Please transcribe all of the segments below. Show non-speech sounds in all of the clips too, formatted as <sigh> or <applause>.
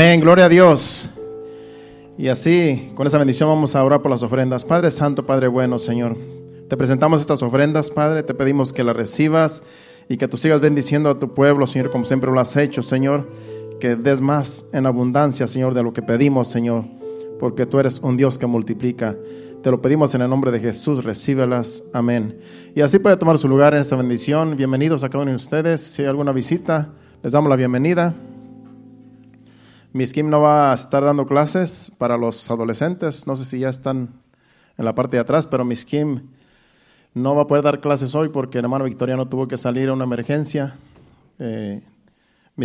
Amén, gloria a Dios. Y así, con esa bendición vamos a orar por las ofrendas. Padre Santo, Padre bueno, Señor. Te presentamos estas ofrendas, Padre. Te pedimos que las recibas y que tú sigas bendiciendo a tu pueblo, Señor, como siempre lo has hecho, Señor. Que des más en abundancia, Señor, de lo que pedimos, Señor. Porque tú eres un Dios que multiplica. Te lo pedimos en el nombre de Jesús, recíbelas. Amén. Y así puede tomar su lugar en esta bendición. Bienvenidos a cada uno de ustedes. Si hay alguna visita, les damos la bienvenida. Miss Kim no va a estar dando clases para los adolescentes. No sé si ya están en la parte de atrás, pero Miss Kim no va a poder dar clases hoy porque el hermano Victoriano tuvo que salir a una emergencia. Eh,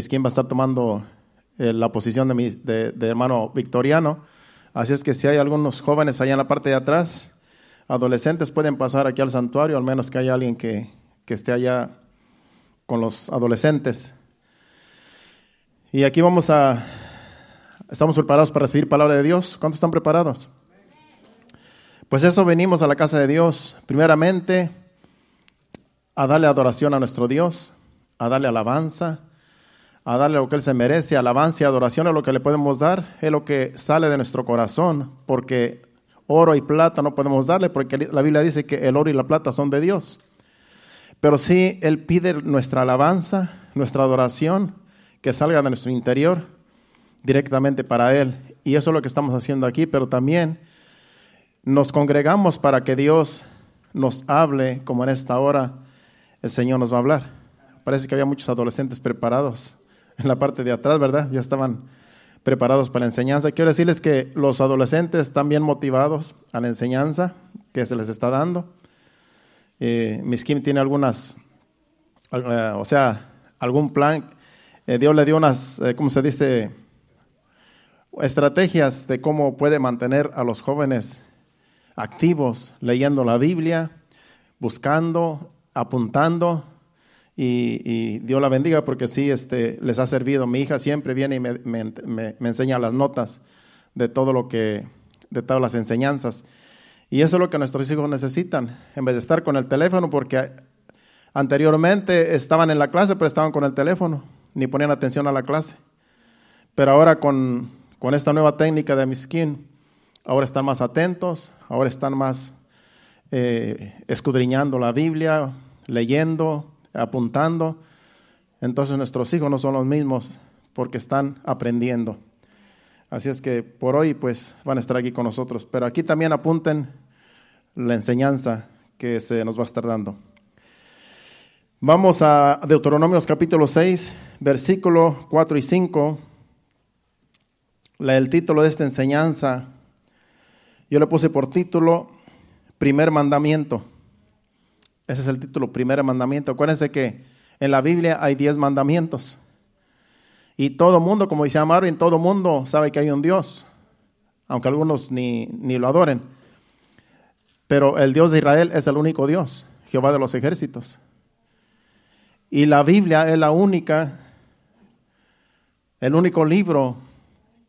Kim va a estar tomando eh, la posición de, mi, de, de hermano Victoriano. Así es que si hay algunos jóvenes allá en la parte de atrás, adolescentes pueden pasar aquí al santuario, al menos que haya alguien que, que esté allá con los adolescentes. Y aquí vamos a, estamos preparados para recibir palabra de Dios. ¿Cuántos están preparados? Pues eso venimos a la casa de Dios, primeramente a darle adoración a nuestro Dios, a darle alabanza, a darle lo que Él se merece, alabanza y adoración es lo que le podemos dar, es lo que sale de nuestro corazón, porque oro y plata no podemos darle, porque la Biblia dice que el oro y la plata son de Dios. Pero sí, Él pide nuestra alabanza, nuestra adoración, que salga de nuestro interior directamente para Él. Y eso es lo que estamos haciendo aquí, pero también nos congregamos para que Dios nos hable, como en esta hora el Señor nos va a hablar. Parece que había muchos adolescentes preparados en la parte de atrás, ¿verdad? Ya estaban preparados para la enseñanza. Quiero decirles que los adolescentes están bien motivados a la enseñanza que se les está dando. Eh, Kim tiene algunas, eh, o sea, algún plan. Eh, Dios le dio unas, eh, ¿cómo se dice? Estrategias de cómo puede mantener a los jóvenes activos, leyendo la Biblia, buscando, apuntando, y, y, Dios la bendiga porque sí este, les ha servido. Mi hija siempre viene y me, me, me, me, enseña las notas de todo lo que, de todas las enseñanzas. Y eso es lo que nuestros hijos necesitan, en vez de estar con el teléfono, porque anteriormente estaban en la clase, pero estaban con el teléfono, ni ponían atención a la clase. Pero ahora con, con esta nueva técnica de Miskin, ahora están más atentos, ahora están más eh, escudriñando la Biblia, leyendo, apuntando. Entonces nuestros hijos no son los mismos porque están aprendiendo. Así es que por hoy pues van a estar aquí con nosotros. Pero aquí también apunten la enseñanza que se nos va a estar dando. Vamos a Deuteronomios capítulo 6, versículo 4 y 5. El título de esta enseñanza, yo le puse por título, primer mandamiento. Ese es el título, primer mandamiento. Acuérdense que en la Biblia hay diez mandamientos. Y todo mundo, como dice Marvin, todo mundo sabe que hay un Dios, aunque algunos ni, ni lo adoren. Pero el Dios de Israel es el único Dios, Jehová de los ejércitos. Y la Biblia es la única, el único libro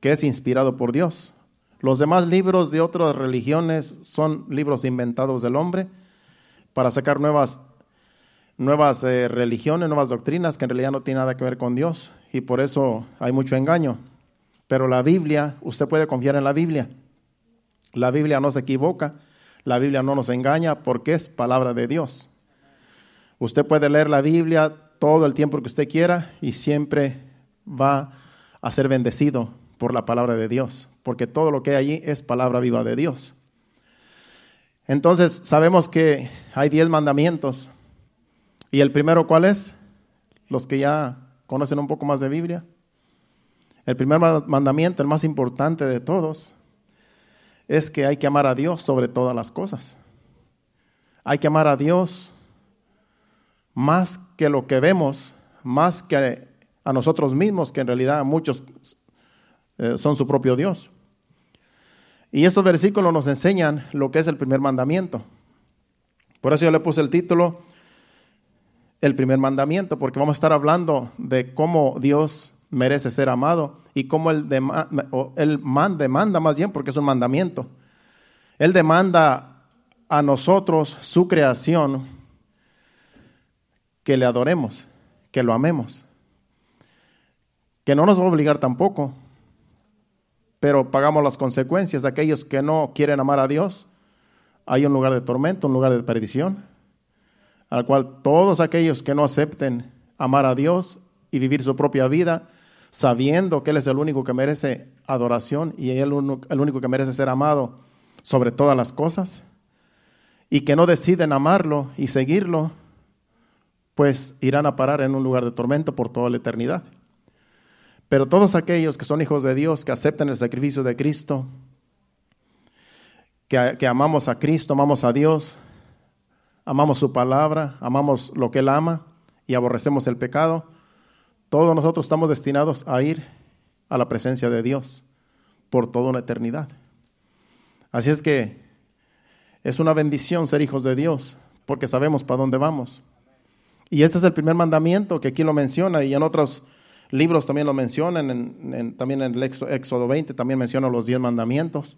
que es inspirado por Dios. Los demás libros de otras religiones son libros inventados del hombre para sacar nuevas, nuevas eh, religiones, nuevas doctrinas que en realidad no tienen nada que ver con Dios y por eso hay mucho engaño. Pero la Biblia, usted puede confiar en la Biblia. La Biblia no se equivoca, la Biblia no nos engaña porque es palabra de Dios. Usted puede leer la Biblia todo el tiempo que usted quiera y siempre va a ser bendecido por la palabra de Dios, porque todo lo que hay allí es palabra viva de Dios. Entonces sabemos que hay diez mandamientos. ¿Y el primero cuál es? Los que ya conocen un poco más de Biblia. El primer mandamiento, el más importante de todos, es que hay que amar a Dios sobre todas las cosas. Hay que amar a Dios más que lo que vemos, más que a nosotros mismos, que en realidad muchos eh, son su propio Dios. Y estos versículos nos enseñan lo que es el primer mandamiento. Por eso yo le puse el título, el primer mandamiento, porque vamos a estar hablando de cómo Dios merece ser amado y cómo Él, él demanda más bien, porque es un mandamiento. Él demanda a nosotros, su creación, que le adoremos, que lo amemos. Que no nos va a obligar tampoco, pero pagamos las consecuencias. Aquellos que no quieren amar a Dios, hay un lugar de tormento, un lugar de perdición, al cual todos aquellos que no acepten amar a Dios y vivir su propia vida, sabiendo que Él es el único que merece adoración y Él el único que merece ser amado sobre todas las cosas, y que no deciden amarlo y seguirlo, pues irán a parar en un lugar de tormento por toda la eternidad. Pero todos aquellos que son hijos de Dios, que aceptan el sacrificio de Cristo, que, amamos a Cristo, amamos a Dios, amamos su palabra, amamos lo que Él ama y aborrecemos el pecado, todos nosotros estamos destinados a ir a la presencia de Dios por toda una eternidad. Así es que es una bendición ser hijos de Dios, porque sabemos para dónde vamos. Y este es el primer mandamiento que aquí lo menciona y en otros libros también lo mencionan, también en el Éxodo 20 también menciona los diez mandamientos.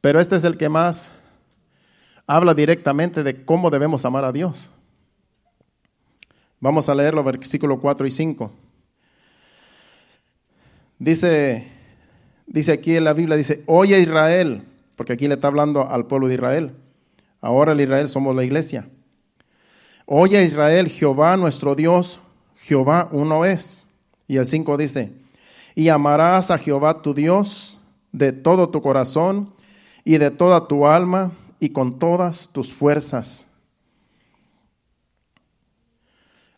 Pero este es el que más habla directamente de cómo debemos amar a Dios. Vamos a leerlo, versículo 4 y 5. Dice, dice aquí en la Biblia, dice, oye Israel, porque aquí le está hablando al pueblo de Israel. Ahora el Israel somos la iglesia. Oye Israel, Jehová nuestro Dios, Jehová uno es. Y el 5 dice, y amarás a Jehová tu Dios de todo tu corazón y de toda tu alma y con todas tus fuerzas.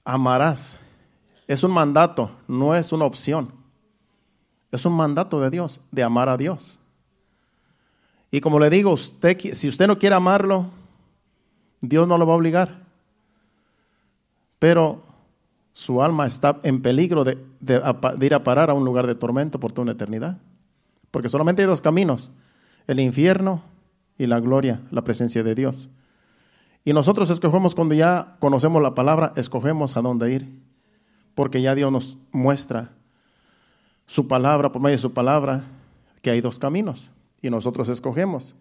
Amarás. Es un mandato, no es una opción. Es un mandato de Dios, de amar a Dios. Y como le digo, usted, si usted no quiere amarlo, Dios no lo va a obligar. Pero su alma está en peligro de, ir a parar a un lugar de tormento por toda una eternidad. Porque solamente hay dos caminos el infierno y la gloria, la presencia de Dios. Y nosotros escogemos cuando ya conocemos la palabra, escogemos a dónde ir, porque ya Dios nos muestra su palabra, por medio de su palabra, que hay dos caminos y nosotros escogemos.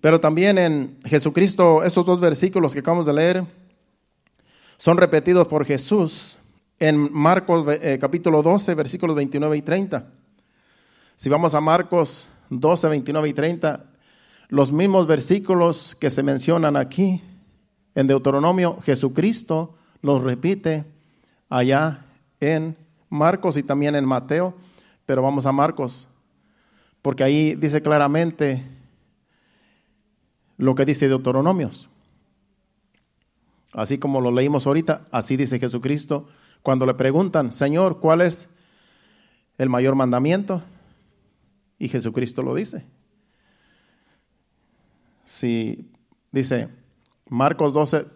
Pero también en Jesucristo, esos dos versículos que acabamos de leer son repetidos por Jesús en Marcos eh, capítulo 12, versículos 29 y 30. Si vamos a Marcos 12, 29 y 30, los mismos versículos que se mencionan aquí en Deuteronomio, Jesucristo los repite allá en Marcos y también en Mateo, pero vamos a Marcos, porque ahí dice claramente lo que dice Deuteronomios. Así como lo leímos ahorita, así dice Jesucristo. Cuando le preguntan, Señor, ¿cuál es el mayor mandamiento? Y Jesucristo lo dice. Si dice Marcos 12,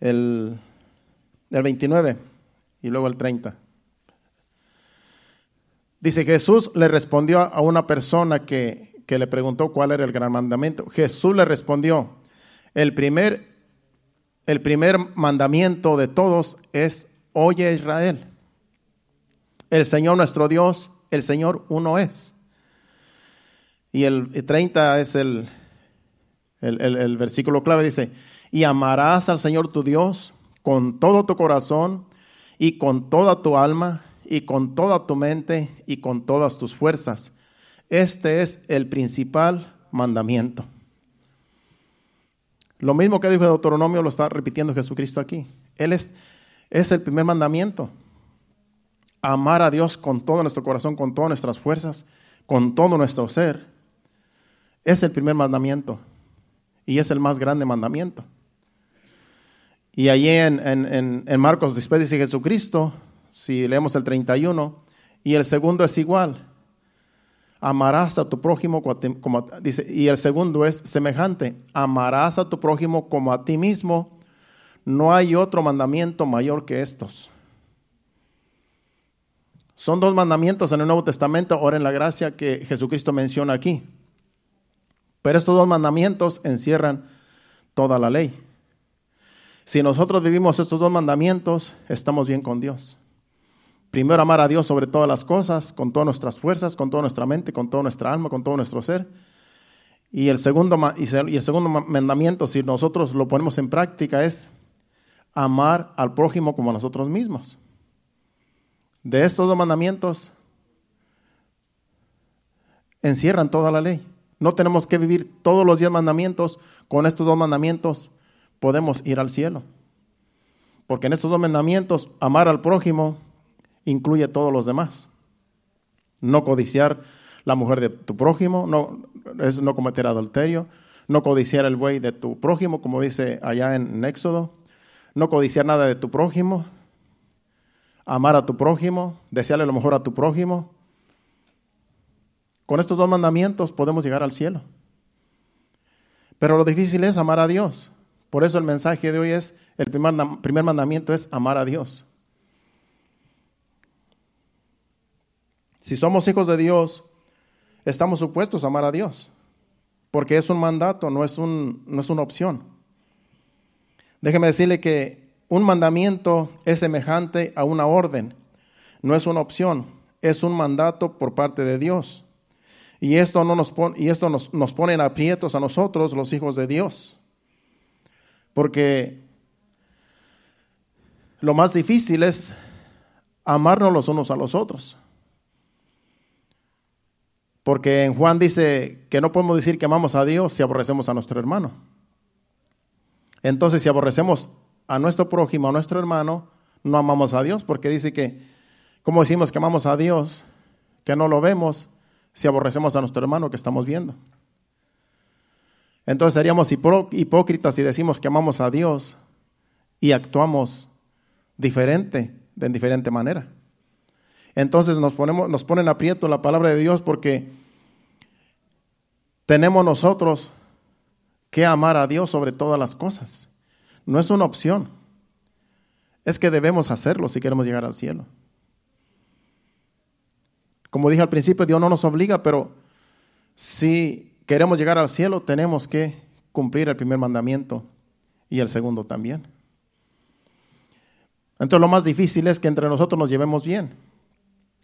el, el 29 y luego el 30. Dice, Jesús le respondió a una persona que, que le preguntó cuál era el gran mandamiento. Jesús le respondió, el primer, el primer mandamiento de todos es, oye Israel, el Señor nuestro Dios el Señor uno es. Y el 30 es el, el, versículo clave, dice, y amarás al Señor tu Dios con todo tu corazón y con toda tu alma y con toda tu mente y con todas tus fuerzas. Este es el principal mandamiento. Lo mismo que dijo Deuteronomio lo está repitiendo Jesucristo aquí. Él es, es el primer mandamiento amar a Dios con todo nuestro corazón, con todas nuestras fuerzas, con todo nuestro ser, es el primer mandamiento y es el más grande mandamiento. Y allí en, en, Marcos después dice Jesucristo, si leemos el 31, y el segundo es igual. Amarás a tu prójimo como, dice, y el segundo es semejante, amarás a tu prójimo como a ti mismo. No hay otro mandamiento mayor que estos. Son dos mandamientos en el Nuevo Testamento, ahora en la gracia que Jesucristo menciona aquí. Pero estos dos mandamientos encierran toda la ley. Si nosotros vivimos estos dos mandamientos, estamos bien con Dios. Primero, amar a Dios sobre todas las cosas, con todas nuestras fuerzas, con toda nuestra mente, con toda nuestra alma, con todo nuestro ser. Y el segundo, y el segundo mandamiento, si nosotros lo ponemos en práctica, es amar al prójimo como a nosotros mismos. De estos dos mandamientos encierran toda la ley. No tenemos que vivir todos los diez mandamientos. Con estos dos mandamientos podemos ir al cielo. Porque en estos dos mandamientos, amar al prójimo incluye todos los demás. No codiciar la mujer de tu prójimo, no, es no cometer adulterio, no codiciar el buey de tu prójimo, como dice allá en, en Éxodo, no codiciar nada de tu prójimo, amar a tu prójimo, desearle lo mejor a tu prójimo. Con estos dos mandamientos podemos llegar al cielo. Pero lo difícil es amar a Dios. Por eso el mensaje de hoy es, el primer, primer mandamiento es amar a Dios. Si somos hijos de Dios, estamos supuestos a amar a Dios, porque es un mandato, no es, un, no es una opción. Déjeme decirle que un mandamiento es semejante a una orden, no es una opción, es un mandato por parte de Dios. Y esto, no nos, pone, y esto nos, nos pone en aprietos a nosotros, los hijos de Dios. Porque lo más difícil es amarnos los unos a los otros. Porque en Juan dice que no podemos decir que amamos a Dios si aborrecemos a nuestro hermano. Entonces, si aborrecemos a nuestro prójimo, a nuestro hermano, no amamos a Dios, porque dice que, ¿cómo decimos que amamos a Dios? Que no lo vemos si aborrecemos a nuestro hermano que estamos viendo. Entonces seríamos hipócritas si decimos que amamos a Dios y actuamos diferente, de diferente manera. Entonces nos, ponemos, nos ponen aprieto la palabra de Dios porque tenemos nosotros que amar a Dios sobre todas las cosas. No es una opción. Es que debemos hacerlo si queremos llegar al cielo. Como dije al principio, Dios no nos obliga, pero si queremos llegar al cielo, tenemos que cumplir el primer mandamiento y el segundo también. Entonces lo más difícil es que entre nosotros nos llevemos bien.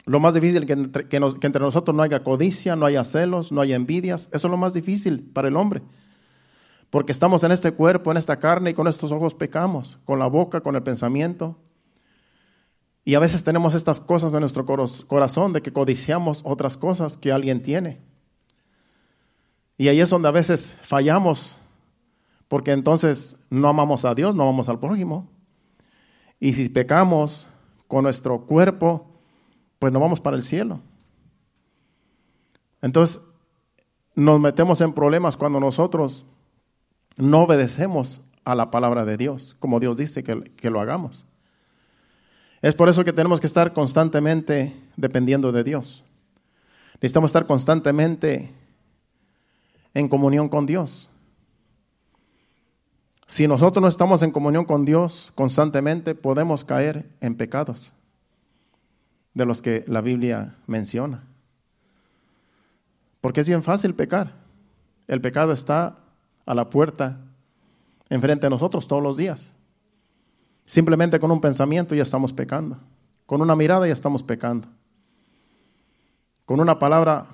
Lo más difícil que entre, que entre nosotros no haya codicia, no haya celos, no haya envidias. Eso es lo más difícil para el hombre. Porque estamos en este cuerpo, en esta carne y con estos ojos pecamos, con la boca, con el pensamiento. Y a veces tenemos estas cosas en nuestro corazón de que codiciamos otras cosas que alguien tiene. Y ahí es donde a veces fallamos, porque entonces no amamos a Dios, no amamos al prójimo. Y si pecamos con nuestro cuerpo, pues no vamos para el cielo. Entonces, nos metemos en problemas cuando nosotros no obedecemos a la palabra de Dios, como Dios dice que, que, lo hagamos. Es por eso que tenemos que estar constantemente dependiendo de Dios. Necesitamos estar constantemente en comunión con Dios. Si nosotros no estamos en comunión con Dios constantemente, podemos caer en pecados de los que la Biblia menciona. Porque es bien fácil pecar. El pecado está a la puerta, enfrente de nosotros todos los días. Simplemente con un pensamiento ya estamos pecando. Con una mirada ya estamos pecando. Con una palabra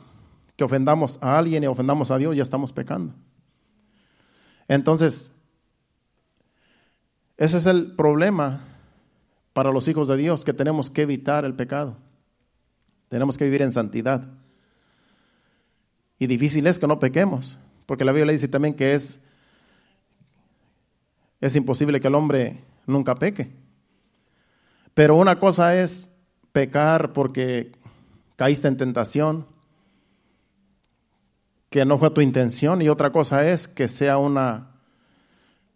que ofendamos a alguien y ofendamos a Dios ya estamos pecando. Entonces, ese es el problema para los hijos de Dios, que tenemos que evitar el pecado. Tenemos que vivir en santidad. Y difícil es que no pequemos, porque la Biblia dice también que es, es imposible que el hombre nunca peque. Pero una cosa es pecar porque caíste en tentación, que no fue tu intención, y otra cosa es que sea una,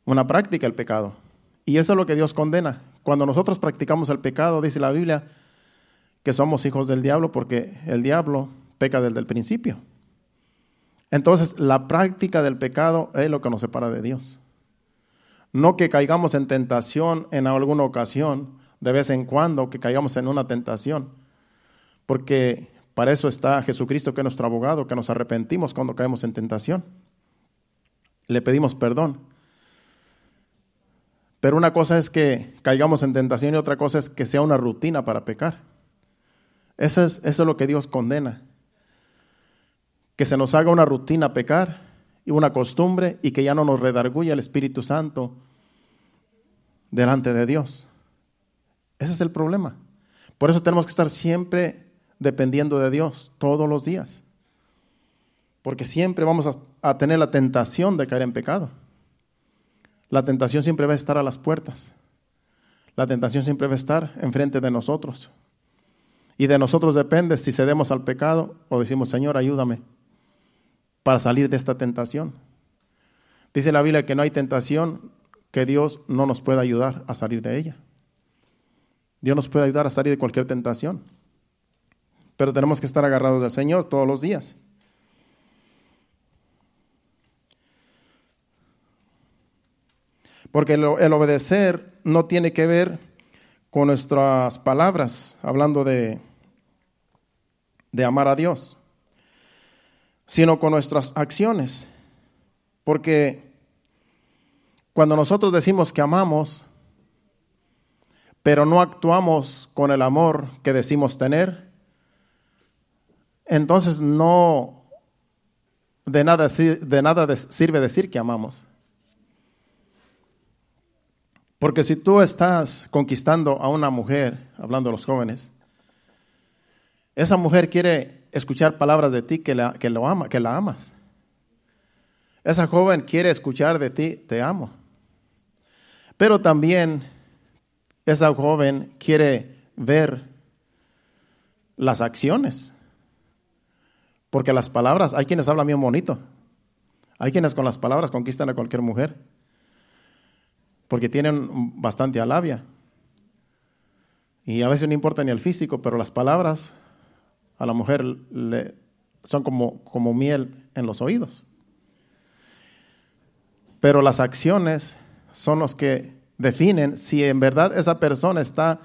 una práctica el pecado. Y eso es lo que Dios condena. Cuando nosotros practicamos el pecado, dice la Biblia, que somos hijos del diablo porque el diablo peca desde el principio. Entonces, la práctica del pecado es lo que nos separa de Dios. No que caigamos en tentación en alguna ocasión, de vez en cuando, que caigamos en una tentación, porque para eso está Jesucristo, que es nuestro abogado, que nos arrepentimos cuando caemos en tentación. Le pedimos perdón. Pero una cosa es que caigamos en tentación y otra cosa es que sea una rutina para pecar. Eso es, eso es lo que Dios condena. Que se nos haga una rutina pecar y una costumbre y que ya no nos redarguya el Espíritu Santo delante de Dios. Ese es el problema. Por eso tenemos que estar siempre dependiendo de Dios todos los días. Porque siempre vamos a tener la tentación de caer en pecado. La tentación siempre va a estar a las puertas. La tentación siempre va a estar enfrente de nosotros. Y de nosotros depende si cedemos al pecado o decimos, Señor, ayúdame para salir de esta tentación. Dice la Biblia que no hay tentación que Dios no nos pueda ayudar a salir de ella. Dios nos puede ayudar a salir de cualquier tentación. Pero tenemos que estar agarrados del Señor todos los días. Porque el, obedecer no tiene que ver con nuestras palabras, hablando de, de amar a Dios, sino con nuestras acciones. Porque cuando nosotros decimos que amamos, pero no actuamos con el amor que decimos tener, entonces no de nada, de nada sirve decir que amamos. Porque si tú estás conquistando a una mujer, hablando de los jóvenes, esa mujer quiere escuchar palabras de ti que la, que lo ama, que la amas. Esa joven quiere escuchar de ti, te amo. Pero también esa joven quiere ver las acciones. Porque las palabras, hay quienes hablan bien bonito. Hay quienes con las palabras conquistan a cualquier mujer porque tienen bastante alabia. Y a veces no importa ni el físico, pero las palabras a la mujer le, son como, como miel en los oídos. Pero las acciones son los que definen si en verdad esa persona está,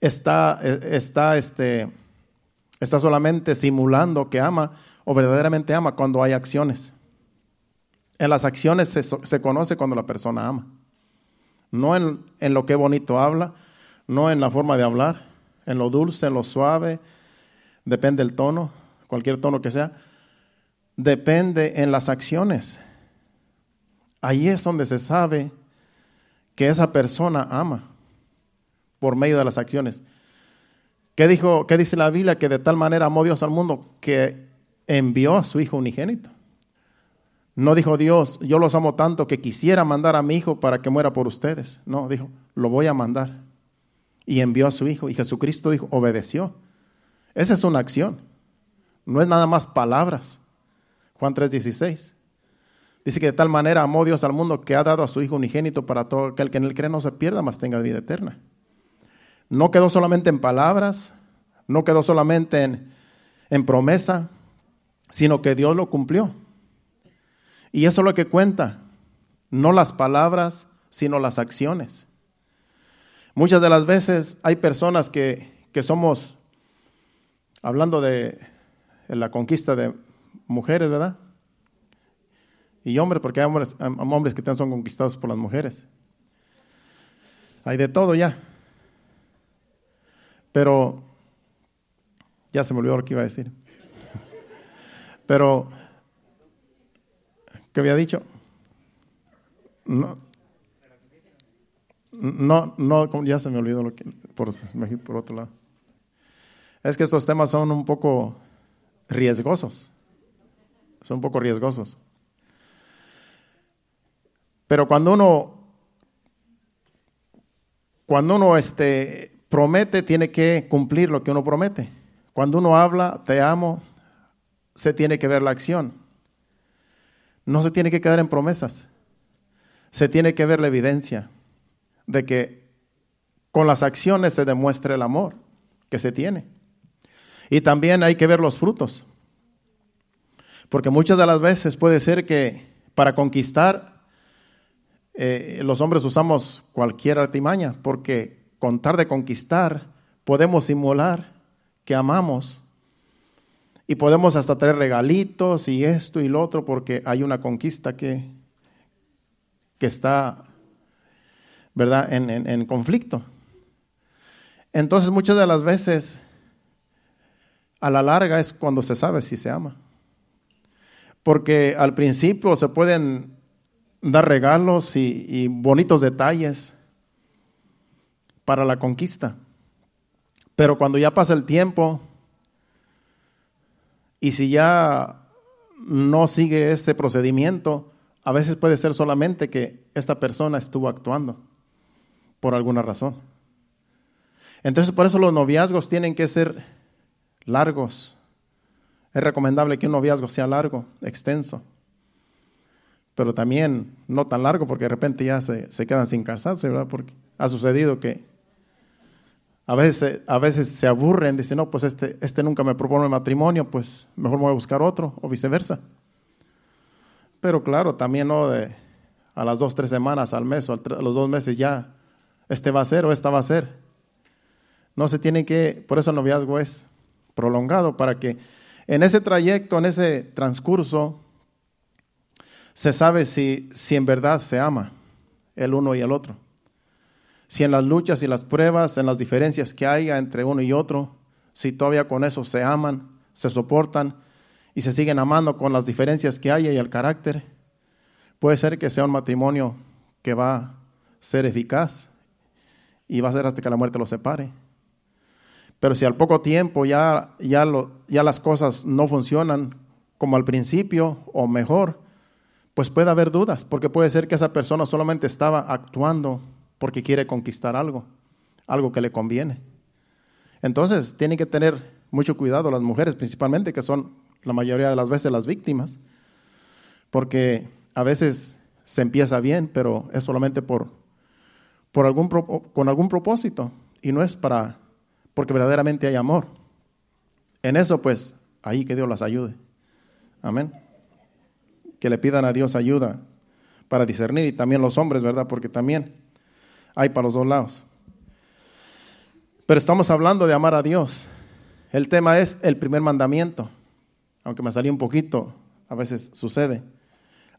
está, está, este, está solamente simulando que ama o verdaderamente ama cuando hay acciones. En las acciones se, conoce cuando la persona ama. No en, en lo que bonito habla, no en la forma de hablar, en lo dulce, en lo suave, depende del tono, cualquier tono que sea, depende en las acciones. Ahí es donde se sabe que esa persona ama por medio de las acciones. ¿Qué, dijo, ¿Qué dice la Biblia? Que de tal manera amó Dios al mundo que envió a su Hijo unigénito. No dijo Dios, yo los amo tanto que quisiera mandar a mi hijo para que muera por ustedes. No, dijo, lo voy a mandar. Y envió a su hijo. Y Jesucristo dijo, obedeció. Esa es una acción. No es nada más palabras. Juan 3:16. Dice que de tal manera amó Dios al mundo que ha dado a su Hijo unigénito para todo aquel que en él cree no se pierda, mas tenga vida eterna. No quedó solamente en palabras, no quedó solamente en, en promesa, sino que Dios lo cumplió. Y eso es lo que cuenta, no las palabras, sino las acciones. Muchas de las veces hay personas que, somos, hablando de la conquista de mujeres, ¿verdad? Y hombres, porque hay hombres, hombres que también son conquistados por las mujeres. Hay de todo ya. Pero ya se me olvidó lo que iba a decir. <laughs> Pero ¿Qué había dicho? No, no, ya se me olvidó lo que, por, por otro lado. Es que estos temas son un poco riesgosos. Son un poco riesgosos. Pero cuando uno, cuando uno este, promete, tiene que cumplir lo que uno promete. Cuando uno habla, te amo, se tiene que ver la acción. No se tiene que quedar en promesas. Se tiene que ver la evidencia de que con las acciones se demuestra el amor que se tiene. Y también hay que ver los frutos. Porque muchas de las veces puede ser que para conquistar eh, los hombres usamos cualquier artimaña, porque con tal de conquistar podemos simular que amamos y podemos hasta traer regalitos y esto y lo otro porque hay una conquista que, que está, ¿verdad?, en, en conflicto. Entonces muchas de las veces, a la larga es cuando se sabe si se ama. Porque al principio se pueden dar regalos y, y bonitos detalles para la conquista. Pero cuando ya pasa el tiempo, Y si ya no sigue ese procedimiento, a veces puede ser solamente que esta persona estuvo actuando por alguna razón. Entonces, por eso los noviazgos tienen que ser largos. Es recomendable que un noviazgo sea largo, extenso, pero también no tan largo porque de repente ya se, se quedan sin casarse, ¿verdad? Porque ha sucedido que a veces, a veces se aburren, dicen, no, pues este, este nunca me propone matrimonio, pues mejor me voy a buscar otro, o viceversa. Pero claro, también no de a las dos, tres semanas, al mes o a los dos meses ya, este va a ser o esta va a ser. No se tiene que, por eso el noviazgo es prolongado, para que en ese trayecto, en ese transcurso, se sabe si, si en verdad se ama el uno y el otro. Si en las luchas y las pruebas, en las diferencias que haya entre uno y otro, si todavía con eso se aman, se soportan y se siguen amando con las diferencias que haya y el carácter, puede ser que sea un matrimonio que va a ser eficaz y va a ser hasta que la muerte los separe. Pero si al poco tiempo ya, ya, lo, ya las cosas no funcionan como al principio o mejor, pues puede haber dudas, porque puede ser que esa persona solamente estaba actuando porque quiere conquistar algo, algo que le conviene. Entonces, tienen que tener mucho cuidado las mujeres principalmente, que son la mayoría de las veces las víctimas, porque a veces se empieza bien, pero es solamente por, por algún, con algún propósito y no es para, porque verdaderamente hay amor. En eso, pues, ahí que Dios las ayude. Amén. Que le pidan a Dios ayuda para discernir y también los hombres, ¿verdad? Porque también hay para los dos lados. Pero estamos hablando de amar a Dios. El tema es el primer mandamiento aunque me salí un poquito, a veces sucede.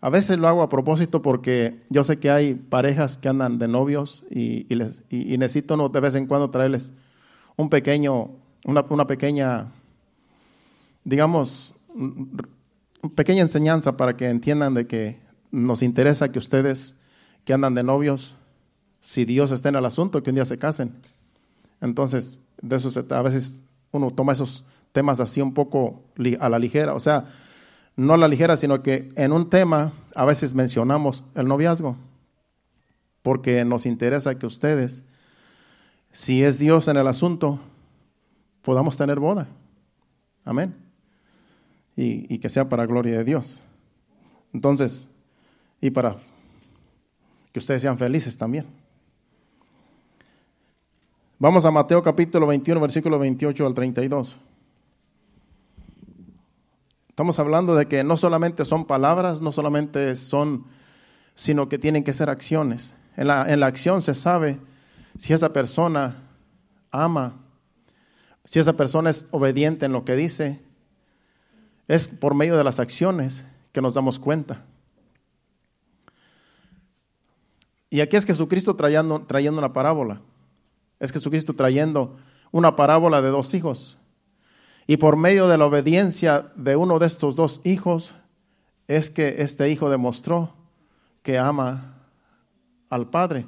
A veces lo hago a propósito porque yo sé que hay parejas que andan de novios y, necesito de vez en cuando traerles un pequeño, una, una pequeña, digamos, pequeña enseñanza para que entiendan de que nos interesa que ustedes que andan de novios, si Dios está en el asunto, que un día se casen. Entonces, de eso a veces uno toma esos temas así un poco a la ligera, o sea, no a la ligera, sino que en un tema a veces mencionamos el noviazgo, porque nos interesa que ustedes, si es Dios en el asunto, podamos tener boda. Amén. Y, y que sea para gloria de Dios. Entonces, y para que ustedes sean felices también. Vamos a Mateo capítulo 21, versículo 28 al 32. Estamos hablando de que no solamente son palabras, no solamente son, sino que tienen que ser acciones. En la, en la acción se sabe si esa persona ama, si esa persona es obediente en lo que dice. Es por medio de las acciones que nos damos cuenta. Y aquí es Jesucristo trayendo, trayendo una parábola. Es Jesucristo trayendo una parábola de dos hijos. Y por medio de la obediencia de uno de estos dos hijos es que este hijo demostró que ama al Padre.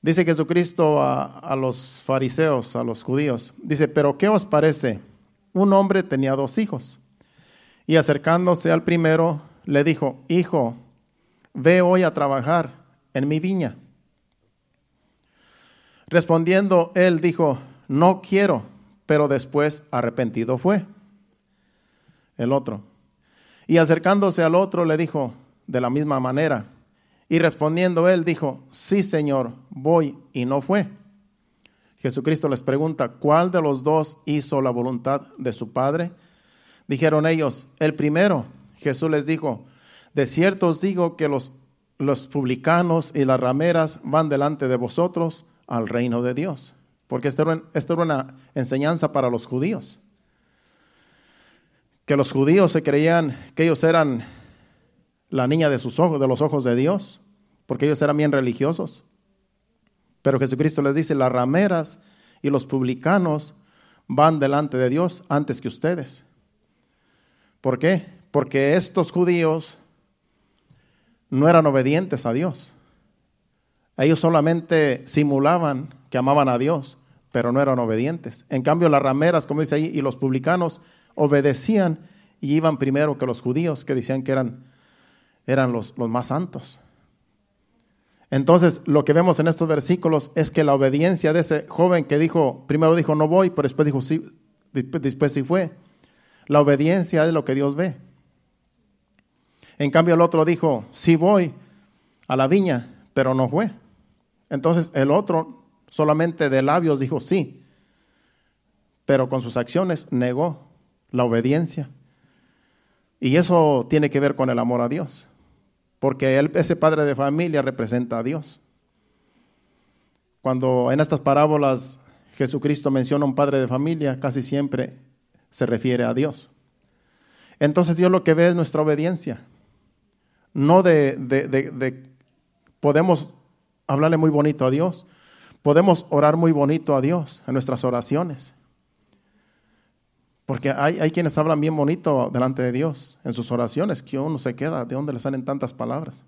Dice Jesucristo a, a, los fariseos, a los judíos, dice, pero ¿qué os parece? Un hombre tenía dos hijos y acercándose al primero le dijo, hijo, ve hoy a trabajar en mi viña. Respondiendo él dijo, no quiero pero después arrepentido fue. El otro. Y acercándose al otro le dijo de la misma manera. Y respondiendo él dijo, sí Señor, voy y no fue. Jesucristo les pregunta, ¿cuál de los dos hizo la voluntad de su Padre? Dijeron ellos, el primero. Jesús les dijo, de cierto os digo que los, los publicanos y las rameras van delante de vosotros al reino de Dios porque esto era, una enseñanza para los judíos. Que los judíos se creían que ellos eran la niña de sus ojos, de los ojos de Dios, porque ellos eran bien religiosos. Pero Jesucristo les dice, las rameras y los publicanos van delante de Dios antes que ustedes. ¿Por qué? Porque estos judíos no eran obedientes a Dios. Ellos solamente simulaban que amaban a Dios, pero no eran obedientes. En cambio, las rameras, como dice ahí, y los publicanos obedecían y iban primero que los judíos que decían que eran, eran los, los más santos. Entonces, lo que vemos en estos versículos es que la obediencia de ese joven que dijo, primero dijo no voy, pero después dijo sí, después sí fue. La obediencia es lo que Dios ve. En cambio, el otro dijo, sí voy a la viña, pero no fue. Entonces, el otro solamente de labios dijo sí, pero con sus acciones negó la obediencia. Y eso tiene que ver con el amor a Dios porque ese padre de familia representa a Dios. Cuando en estas parábolas Jesucristo menciona a un padre de familia, casi siempre se refiere a Dios. Entonces Dios lo que ve es nuestra obediencia. No de, podemos hablarle muy bonito a Dios, podemos orar muy bonito a Dios en nuestras oraciones. Porque hay, hay, quienes hablan bien bonito delante de Dios en sus oraciones, que uno se queda, ¿de dónde le salen tantas palabras?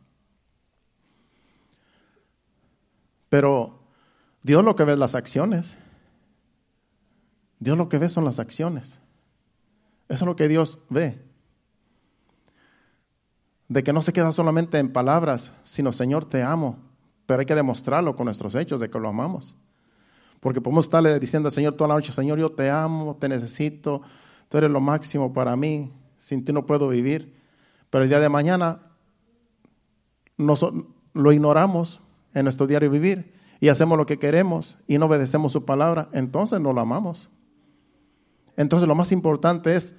Pero Dios lo que ve es las acciones. Dios lo que ve son las acciones. Eso es lo que Dios ve. De que no se queda solamente en palabras, sino Señor, te amo. Pero hay que demostrarlo con nuestros hechos de que lo amamos. Porque podemos estarle diciendo al Señor toda la noche, Señor, yo te amo, te necesito, tú eres lo máximo para mí, sin ti no puedo vivir. Pero el día de mañana lo ignoramos en nuestro diario vivir y hacemos lo que queremos y no obedecemos su palabra, entonces no lo amamos. Entonces lo más importante es,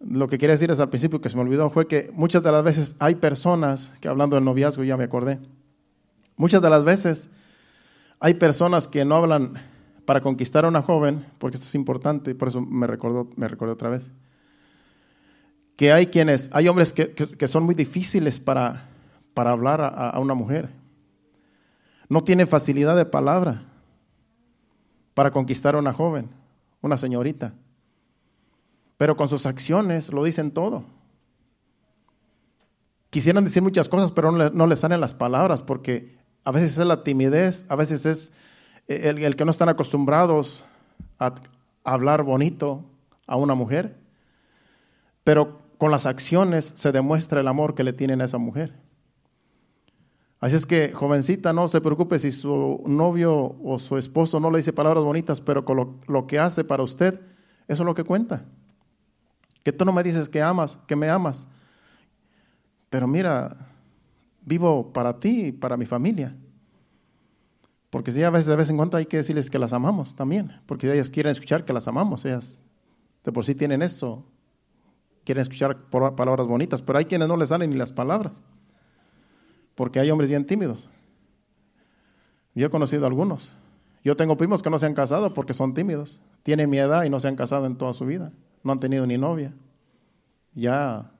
lo que quiere decir es al principio que se me olvidó, fue que muchas de las veces hay personas, que hablando del noviazgo ya me acordé, muchas de las veces hay personas que no hablan para conquistar a una joven, porque esto es importante, por eso me recordó, me otra vez, que hay quienes, hay hombres que, son muy difíciles para, para hablar a, una mujer. No tienen facilidad de palabra para conquistar a una joven, una señorita. Pero con sus acciones lo dicen todo. Quisieran decir muchas cosas, pero no, no les salen las palabras porque a veces es la timidez, a veces es eh, el, que no están acostumbrados a, hablar bonito a una mujer, pero con las acciones se demuestra el amor que le tienen a esa mujer. Así es que, jovencita, no se preocupe si su novio o su esposo no le dice palabras bonitas, pero con lo, lo, que hace para usted, eso es lo que cuenta. Que tú no me dices que amas, que me amas. Pero mira, vivo para ti y para mi familia. Porque si a veces de vez en cuando hay que decirles que las amamos también, porque ellas quieren escuchar que las amamos, ellas de por sí tienen eso, quieren escuchar palabras bonitas, pero hay quienes no les salen ni las palabras, porque hay hombres bien tímidos. Yo he conocido algunos. Yo tengo primos que no se han casado porque son tímidos, tienen mi edad y no se han casado en toda su vida, no han tenido ni novia. Ya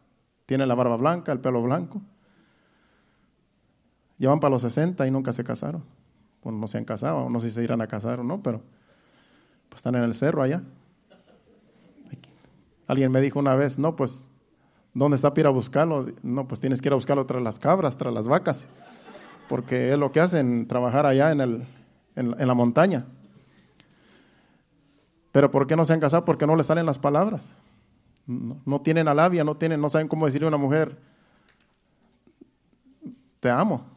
tienen la barba blanca, el pelo blanco. Llevan para los 60 y nunca se casaron. Bueno, no se han casado, no sé si se irán a casar o no, pero pues están en el cerro allá. Alguien me dijo una vez, no, pues, ¿dónde está para ir a buscarlo? No, pues tienes que ir a buscarlo tras las cabras, tras las vacas, porque es lo que hacen, trabajar allá en, el, en, la montaña. Pero ¿por qué no se han casado? Porque no les salen las palabras. No, no tienen alabia, no, tienen, no saben cómo decirle a una mujer, te amo.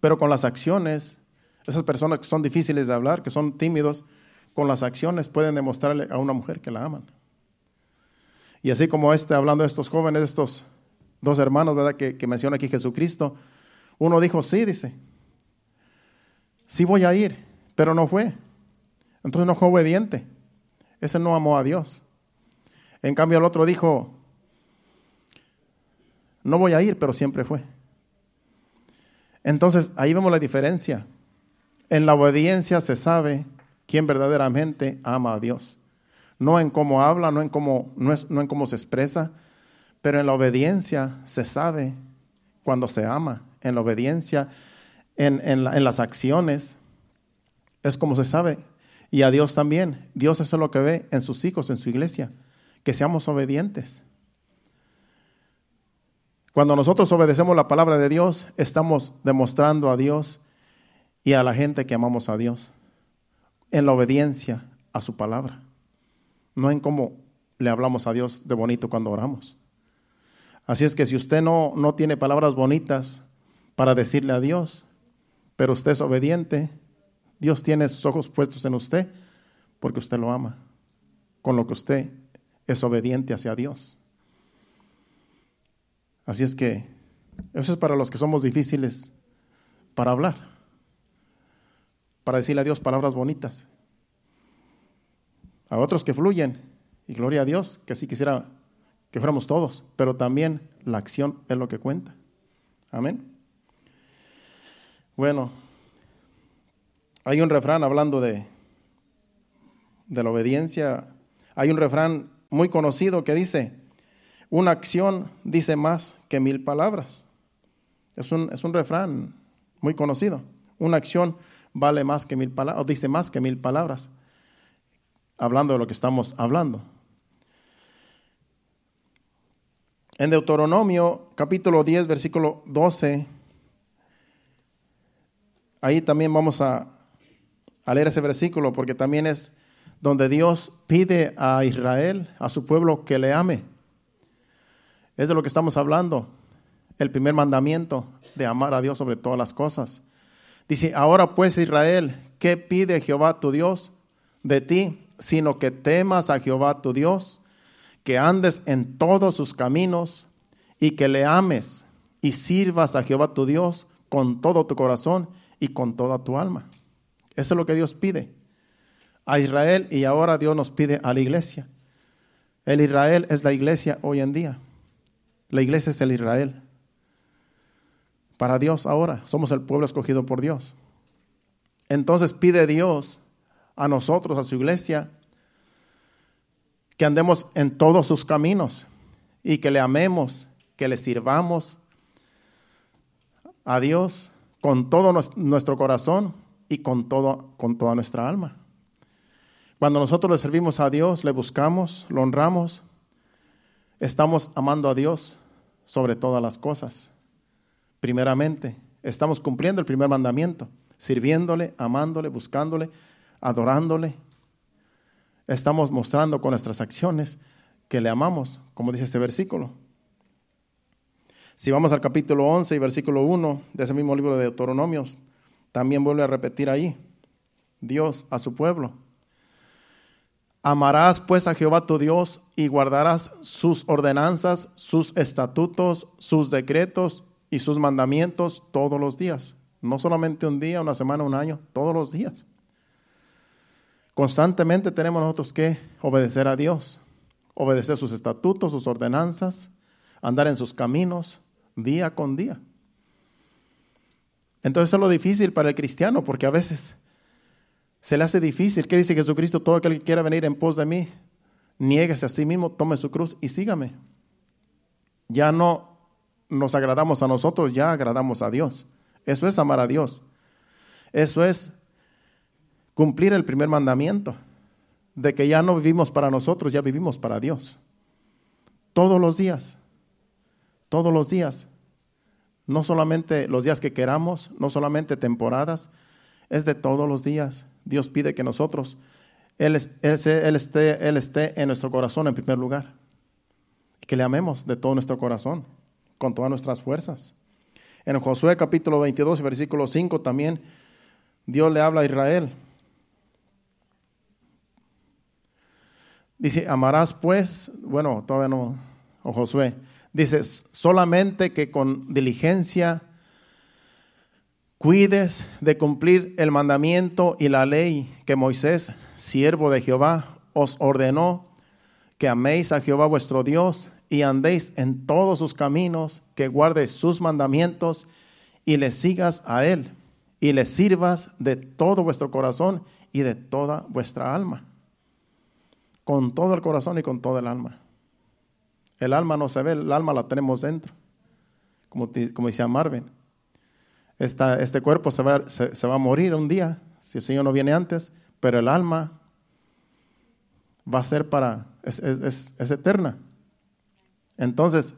Pero con las acciones, esas personas que son difíciles de hablar, que son tímidos, con las acciones pueden demostrarle a una mujer que la aman. Y así como este, hablando de estos jóvenes, estos dos hermanos, ¿verdad? Que, que menciona aquí Jesucristo, uno dijo, sí, dice, sí voy a ir, pero no fue. Entonces no fue obediente. Ese no amó a Dios. En cambio el otro dijo, no voy a ir, pero siempre fue. Entonces, ahí vemos la diferencia. En la obediencia se sabe quién verdaderamente ama a Dios. No en cómo habla, no en cómo, no, en cómo se expresa, pero en la obediencia se sabe cuando se ama. En la obediencia, en, en las acciones, es como se sabe. Y a Dios también. Dios eso es lo que ve en sus hijos, en su iglesia, que seamos obedientes. Cuando nosotros obedecemos la palabra de Dios, estamos demostrando a Dios y a la gente que amamos a Dios en la obediencia a su palabra. no en cómo le hablamos a Dios de bonito cuando oramos. Así es que si usted no, no tiene palabras bonitas para decirle a Dios, pero usted es obediente, Dios tiene sus ojos puestos en usted porque usted lo ama, con lo que usted es obediente hacia Dios. Así es que eso es para los que somos difíciles para hablar, para decirle a Dios palabras bonitas. A otros que fluyen, y gloria a Dios, que así quisiera que fuéramos todos, pero también la acción es lo que cuenta. Amén. Bueno, hay un refrán hablando de, de la obediencia. Hay un refrán muy conocido que dice, una acción dice más que mil palabras. Es un, es un refrán muy conocido. Una acción vale más que mil palabras, o dice más que mil palabras, hablando de lo que estamos hablando. En Deuteronomio capítulo 10, versículo 12, ahí también vamos a, leer ese versículo porque también es donde Dios pide a Israel, a su pueblo, que le ame. Es de lo que estamos hablando, el primer mandamiento de amar a Dios sobre todas las cosas. Dice, ahora pues Israel, ¿qué pide Jehová tu Dios de ti? Sino que temas a Jehová tu Dios que andes en todos sus caminos y que le ames y sirvas a Jehová tu Dios con todo tu corazón y con toda tu alma. Eso es lo que Dios pide a Israel y ahora Dios nos pide a la iglesia. El Israel es la iglesia hoy en día. La iglesia es el Israel. Para Dios ahora somos el pueblo escogido por Dios. Entonces pide Dios a nosotros, a su iglesia, que andemos en todos sus caminos y que le amemos, que le sirvamos a Dios con todo nuestro corazón y con, todo, con toda nuestra alma. Cuando nosotros le servimos a Dios, le buscamos, lo honramos, estamos amando a Dios sobre todas las cosas. Primeramente, estamos cumpliendo el primer mandamiento, sirviéndole, amándole, buscándole, adorándole, estamos mostrando con nuestras acciones que le amamos, como dice este versículo. Si vamos al capítulo 11 y versículo 1 de ese mismo libro de Deuteronomios, también vuelve a repetir ahí, Dios a su pueblo. Amarás pues a Jehová tu Dios y guardarás sus ordenanzas, sus estatutos, sus decretos y sus mandamientos todos los días. No solamente un día, una semana, un año, todos los días. Constantemente tenemos nosotros que obedecer a Dios, obedecer sus estatutos, sus ordenanzas, andar en sus caminos día con día. Entonces es lo difícil para el cristiano porque a veces se le hace difícil. ¿Qué dice Jesucristo? Todo aquel que quiera venir en pos de mí, niéguese a sí mismo, tome su cruz y sígame. Ya no nos agradamos a nosotros, ya agradamos a Dios. Eso es amar a Dios. Eso es cumplir el primer mandamiento, de que ya no vivimos para nosotros, ya vivimos para Dios. Todos los días, todos los días, no solamente los días que queramos, no solamente temporadas, es de todos los días. Dios pide que nosotros, Él, él, esté, él esté en nuestro corazón en primer lugar, que le amemos de todo nuestro corazón, con todas nuestras fuerzas. En Josué capítulo 22, versículo 5 también Dios le habla a Israel Dice, amarás pues, bueno, todavía no, o Josué, dice, solamente que con diligencia cuides de cumplir el mandamiento y la ley que Moisés, siervo de Jehová, os ordenó, que améis a Jehová vuestro Dios y andéis en todos sus caminos, que guardes sus mandamientos y le sigas a él y le sirvas de todo vuestro corazón y de toda vuestra alma con todo el corazón y con todo el alma. El alma no se ve, el alma la tenemos dentro, como, como decía Marvin. Este cuerpo se va, se, va a morir un día, si el Señor no viene antes, pero el alma va a ser para, es, es, eterna. Entonces,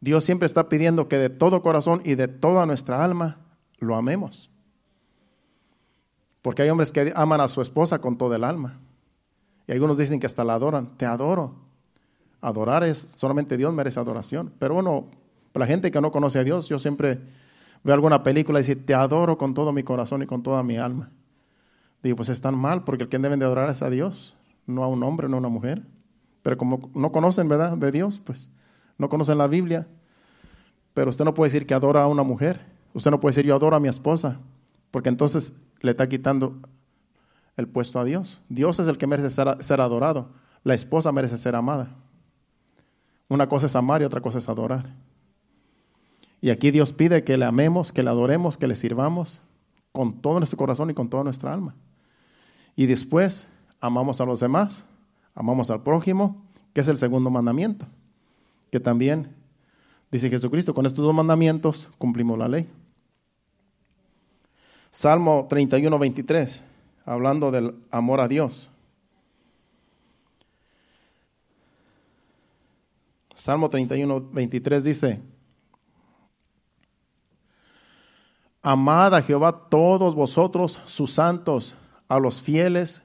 Dios siempre está pidiendo que de todo corazón y de toda nuestra alma lo amemos. Porque hay hombres que aman a su esposa con todo el alma Y algunos dicen que hasta la adoran. Te adoro. Adorar es, solamente Dios merece adoración. Pero bueno, para la gente que no conoce a Dios, yo siempre veo alguna película y dice, te adoro con todo mi corazón y con toda mi alma. Digo, pues están mal, porque el que deben de adorar es a Dios, no a un hombre, no a una mujer. Pero como no conocen, ¿verdad?, de Dios, pues no conocen la Biblia. Pero usted no puede decir que adora a una mujer. Usted no puede decir yo adoro a mi esposa, porque entonces le está quitando el puesto a Dios. Dios es el que merece ser adorado. La esposa merece ser amada. Una cosa es amar y otra cosa es adorar. Y aquí Dios pide que le amemos, que le adoremos, que le sirvamos con todo nuestro corazón y con toda nuestra alma. Y después amamos a los demás, amamos al prójimo, que es el segundo mandamiento, que también dice Jesucristo, con estos dos mandamientos cumplimos la ley. Salmo 31, 23, hablando del amor a Dios. Salmo 31, 23 dice, Amad a Jehová todos vosotros, sus santos, a los fieles,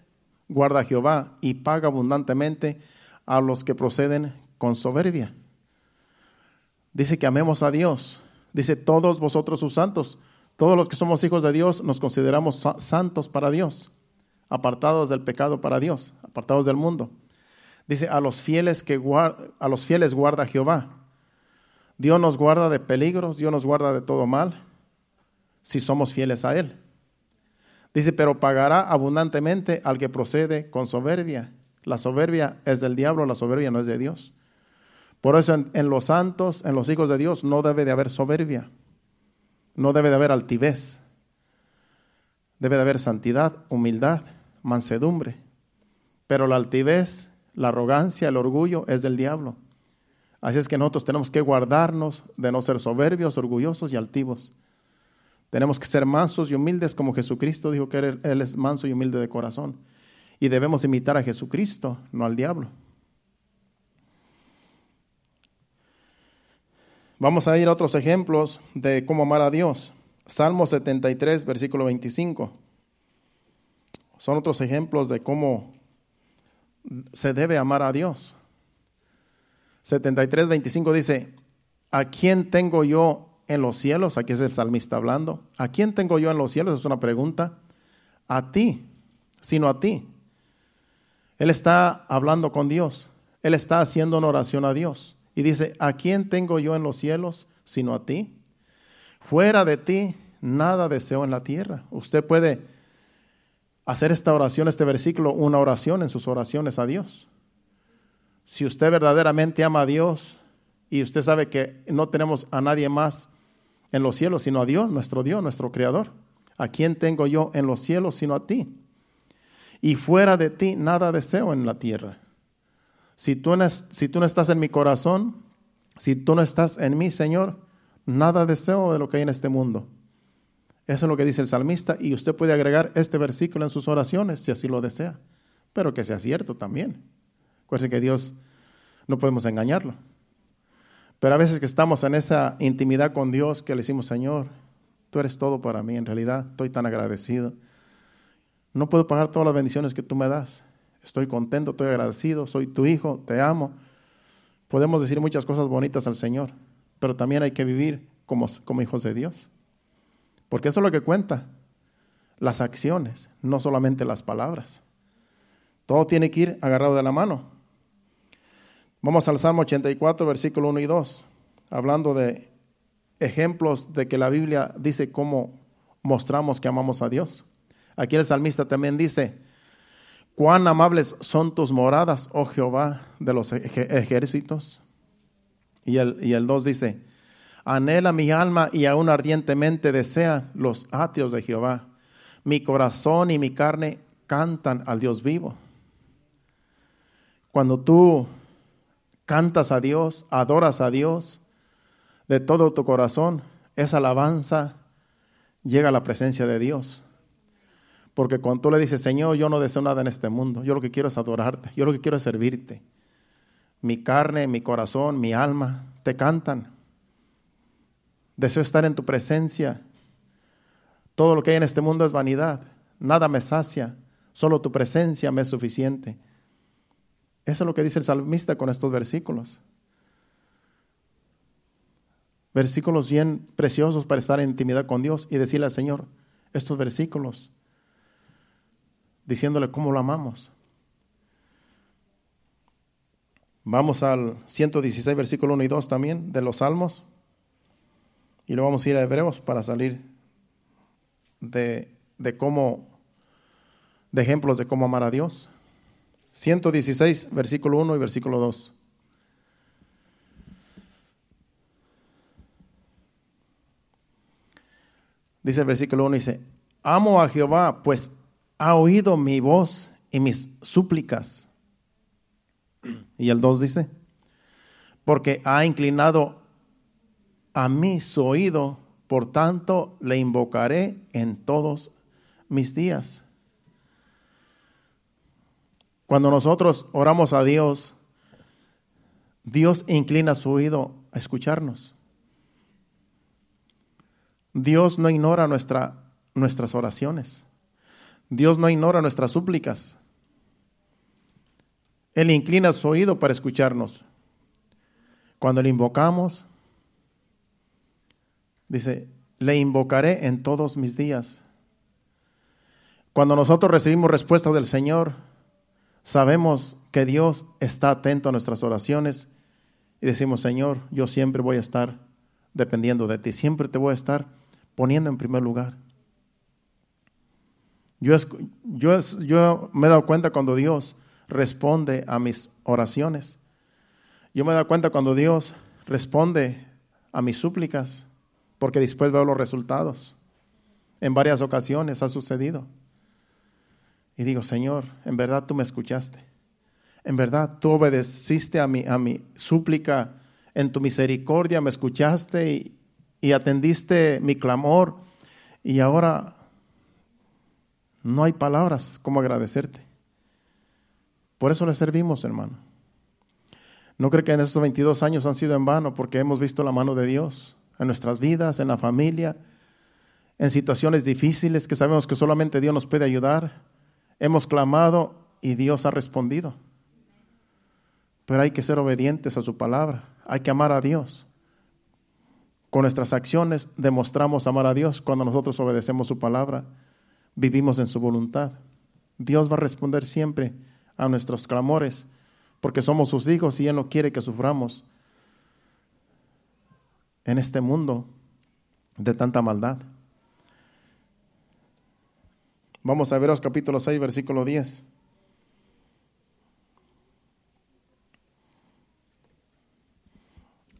guarda Jehová y paga abundantemente a los que proceden con soberbia. Dice que amemos a Dios. Dice todos vosotros sus santos. Todos los que somos hijos de Dios nos consideramos santos para Dios, apartados del pecado para Dios, apartados del mundo. Dice a los fieles que guarda, a los fieles guarda Jehová. Dios nos guarda de peligros, Dios nos guarda de todo mal si somos fieles a Él. Dice, pero pagará abundantemente al que procede con soberbia. La soberbia es del diablo, la soberbia no es de Dios. Por eso en, los santos, en los hijos de Dios, no debe de haber soberbia, no debe de haber altivez, debe de haber santidad, humildad, mansedumbre. Pero la altivez, la arrogancia, el orgullo es del diablo. Así es que nosotros tenemos que guardarnos de no ser soberbios, orgullosos y altivos tenemos que ser mansos y humildes como Jesucristo dijo que él, es manso y humilde de corazón. Y debemos imitar a Jesucristo, no al diablo. Vamos a ir a otros ejemplos de cómo amar a Dios. Salmo 73, versículo 25. Son otros ejemplos de cómo se debe amar a Dios. 73, 25 dice, ¿a quién tengo yo en los cielos? Aquí es el salmista hablando. ¿A quién tengo yo en los cielos? Es una pregunta. A ti, sino a ti. Él está hablando con Dios. Él está haciendo una oración a Dios. Y dice, ¿a quién tengo yo en los cielos sino a ti? Fuera de ti, nada deseo en la tierra. Usted puede hacer esta oración, este versículo, una oración en sus oraciones a Dios. Si usted verdaderamente ama a Dios y usted sabe que no tenemos a nadie más en los cielos, sino a Dios, nuestro Dios, nuestro Creador. ¿A quién tengo yo en los cielos sino a ti? Y fuera de ti nada deseo en la tierra. Si tú, no, si tú no estás en mi corazón, si tú no estás en mí, Señor, nada deseo de lo que hay en este mundo. Eso es lo que dice el salmista y usted puede agregar este versículo en sus oraciones si así lo desea, pero que sea cierto también. Acuérdense que Dios no podemos engañarlo. Pero a veces que estamos en esa intimidad con Dios que le decimos, Señor, tú eres todo para mí, en realidad estoy tan agradecido. No puedo pagar todas las bendiciones que tú me das. Estoy contento, estoy agradecido, soy tu hijo, te amo. Podemos decir muchas cosas bonitas al Señor, pero también hay que vivir como, como hijos de Dios. Porque eso es lo que cuenta, las acciones, no solamente las palabras. Todo tiene que ir agarrado de la mano. Vamos al Salmo 84, versículo 1 y 2, hablando de ejemplos de que la Biblia dice cómo mostramos que amamos a Dios. Aquí el salmista también dice, cuán amables son tus moradas, oh Jehová de los ejércitos. Y el, y el 2 dice, anhela mi alma y aún ardientemente desea los atrios de Jehová. Mi corazón y mi carne cantan al Dios vivo. Cuando tú cantas a Dios, adoras a Dios de todo tu corazón, esa alabanza llega a la presencia de Dios. Porque cuando tú le dices, Señor, yo no deseo nada en este mundo, yo lo que quiero es adorarte, yo lo que quiero es servirte. Mi carne, mi corazón, mi alma te cantan. Deseo estar en tu presencia. Todo lo que hay en este mundo es vanidad. Nada me sacia. Solo tu presencia me es suficiente. Eso es lo que dice el salmista con estos versículos. Versículos bien preciosos para estar en intimidad con Dios y decirle al Señor estos versículos, diciéndole cómo lo amamos. Vamos al 116, versículo 1 y 2 también de los Salmos. Y luego vamos a ir a Hebreos para salir de, de cómo, de ejemplos de cómo amar a Dios. 116, versículo 1 y versículo 2. Dice el versículo 1, dice, amo a Jehová, pues ha oído mi voz y mis súplicas. Y el 2 dice, porque ha inclinado a mí su oído, por tanto le invocaré en todos mis días. Cuando nosotros oramos a Dios, Dios inclina su oído a escucharnos. Dios no ignora nuestra, nuestras oraciones. Dios no ignora nuestras súplicas. Él inclina su oído para escucharnos. Cuando le invocamos, dice, le invocaré en todos mis días. Cuando nosotros recibimos respuesta del Señor, Sabemos que Dios está atento a nuestras oraciones y decimos, Señor, yo siempre voy a estar dependiendo de ti, siempre te voy a estar poniendo en primer lugar. Yo, yo, yo me he dado cuenta cuando Dios responde a mis oraciones. Yo me he dado cuenta cuando Dios responde a mis súplicas, porque después veo los resultados. En varias ocasiones ha sucedido. Y digo, Señor, en verdad tú me escuchaste. En verdad tú obedeciste a mi, a mi súplica. En tu misericordia me escuchaste y, y atendiste mi clamor. Y ahora no hay palabras como agradecerte. Por eso le servimos, hermano. No creo que en estos 22 años han sido en vano porque hemos visto la mano de Dios en nuestras vidas, en la familia, en situaciones difíciles que sabemos que solamente Dios nos puede ayudar. Hemos clamado y Dios ha respondido. Pero hay que ser obedientes a su palabra. Hay que amar a Dios. Con nuestras acciones demostramos amar a Dios cuando nosotros obedecemos su palabra. Vivimos en su voluntad. Dios va a responder siempre a nuestros clamores porque somos sus hijos y Él no quiere que suframos en este mundo de tanta maldad. Vamos a veros capítulo 6, versículo 10.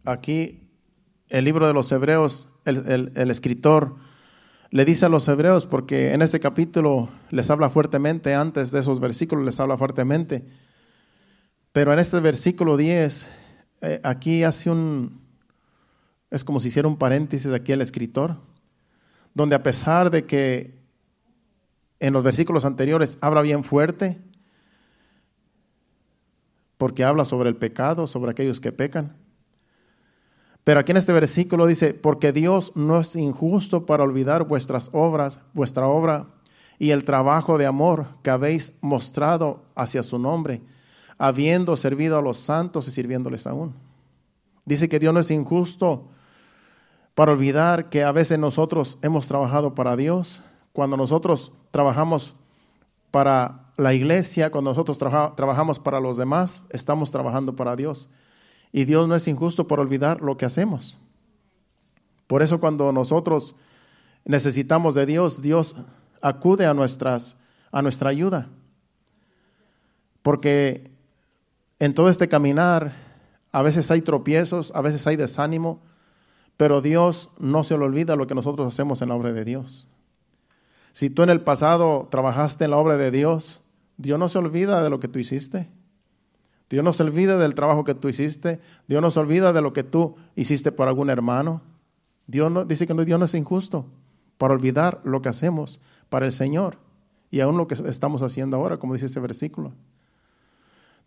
Aquí el libro de los hebreos, el, el, escritor le dice a los hebreos, porque en ese capítulo les habla fuertemente, antes de esos versículos les habla fuertemente, pero en este versículo 10, eh, aquí hace un, es como si hiciera un paréntesis aquí el escritor, donde a pesar de que en los versículos anteriores habla bien fuerte, porque habla sobre el pecado, sobre aquellos que pecan. Pero aquí en este versículo dice, porque Dios no es injusto para olvidar vuestras obras, vuestra obra y el trabajo de amor que habéis mostrado hacia su nombre, habiendo servido a los santos y sirviéndoles aún. Dice que Dios no es injusto para olvidar que a veces nosotros hemos trabajado para Dios, cuando nosotros trabajamos para la iglesia, cuando nosotros trabajamos para los demás, estamos trabajando para Dios. Y Dios no es injusto por olvidar lo que hacemos. Por eso cuando nosotros necesitamos de Dios, Dios acude a, nuestras, a nuestra ayuda. Porque en todo este caminar a veces hay tropiezos, a veces hay desánimo, pero Dios no se le olvida lo que nosotros hacemos en la obra de Dios. Si tú en el pasado trabajaste en la obra de Dios, Dios no se olvida de lo que tú hiciste. Dios no se olvida del trabajo que tú hiciste. Dios no se olvida de lo que tú hiciste por algún hermano. Dios no, dice que Dios no es injusto para olvidar lo que hacemos para el Señor y aún lo que estamos haciendo ahora, como dice ese versículo.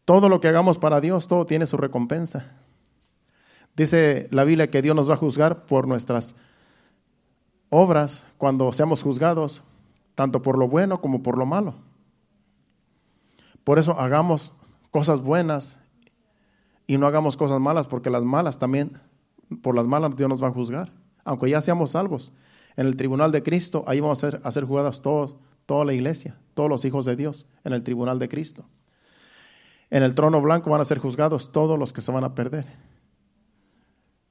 Todo lo que hagamos para Dios, todo tiene su recompensa. Dice la Biblia que Dios nos va a juzgar por nuestras obras cuando seamos juzgados tanto por lo bueno como por lo malo. Por eso hagamos cosas buenas y no hagamos cosas malas, porque las malas también, por las malas Dios nos va a juzgar, aunque ya seamos salvos. En el tribunal de Cristo, ahí vamos a ser, a ser juzgados todos, toda la iglesia, todos los hijos de Dios, en el tribunal de Cristo. En el trono blanco van a ser juzgados todos los que se van a perder.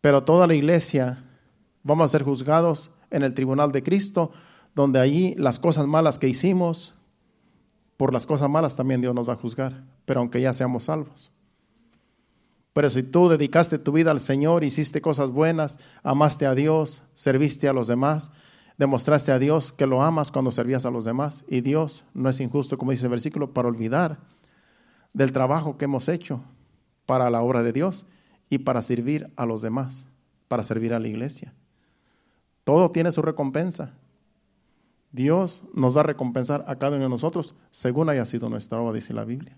Pero toda la iglesia vamos a ser juzgados en el tribunal de Cristo, donde allí las cosas malas que hicimos, por las cosas malas también Dios nos va a juzgar, pero aunque ya seamos salvos. Pero si tú dedicaste tu vida al Señor, hiciste cosas buenas, amaste a Dios, serviste a los demás, demostraste a Dios que lo amas cuando servías a los demás, y Dios no es injusto, como dice el versículo, para olvidar del trabajo que hemos hecho para la obra de Dios y para servir a los demás, para servir a la iglesia. Todo tiene su recompensa. Dios nos va a recompensar a cada uno de nosotros según haya sido nuestra obra, dice la Biblia.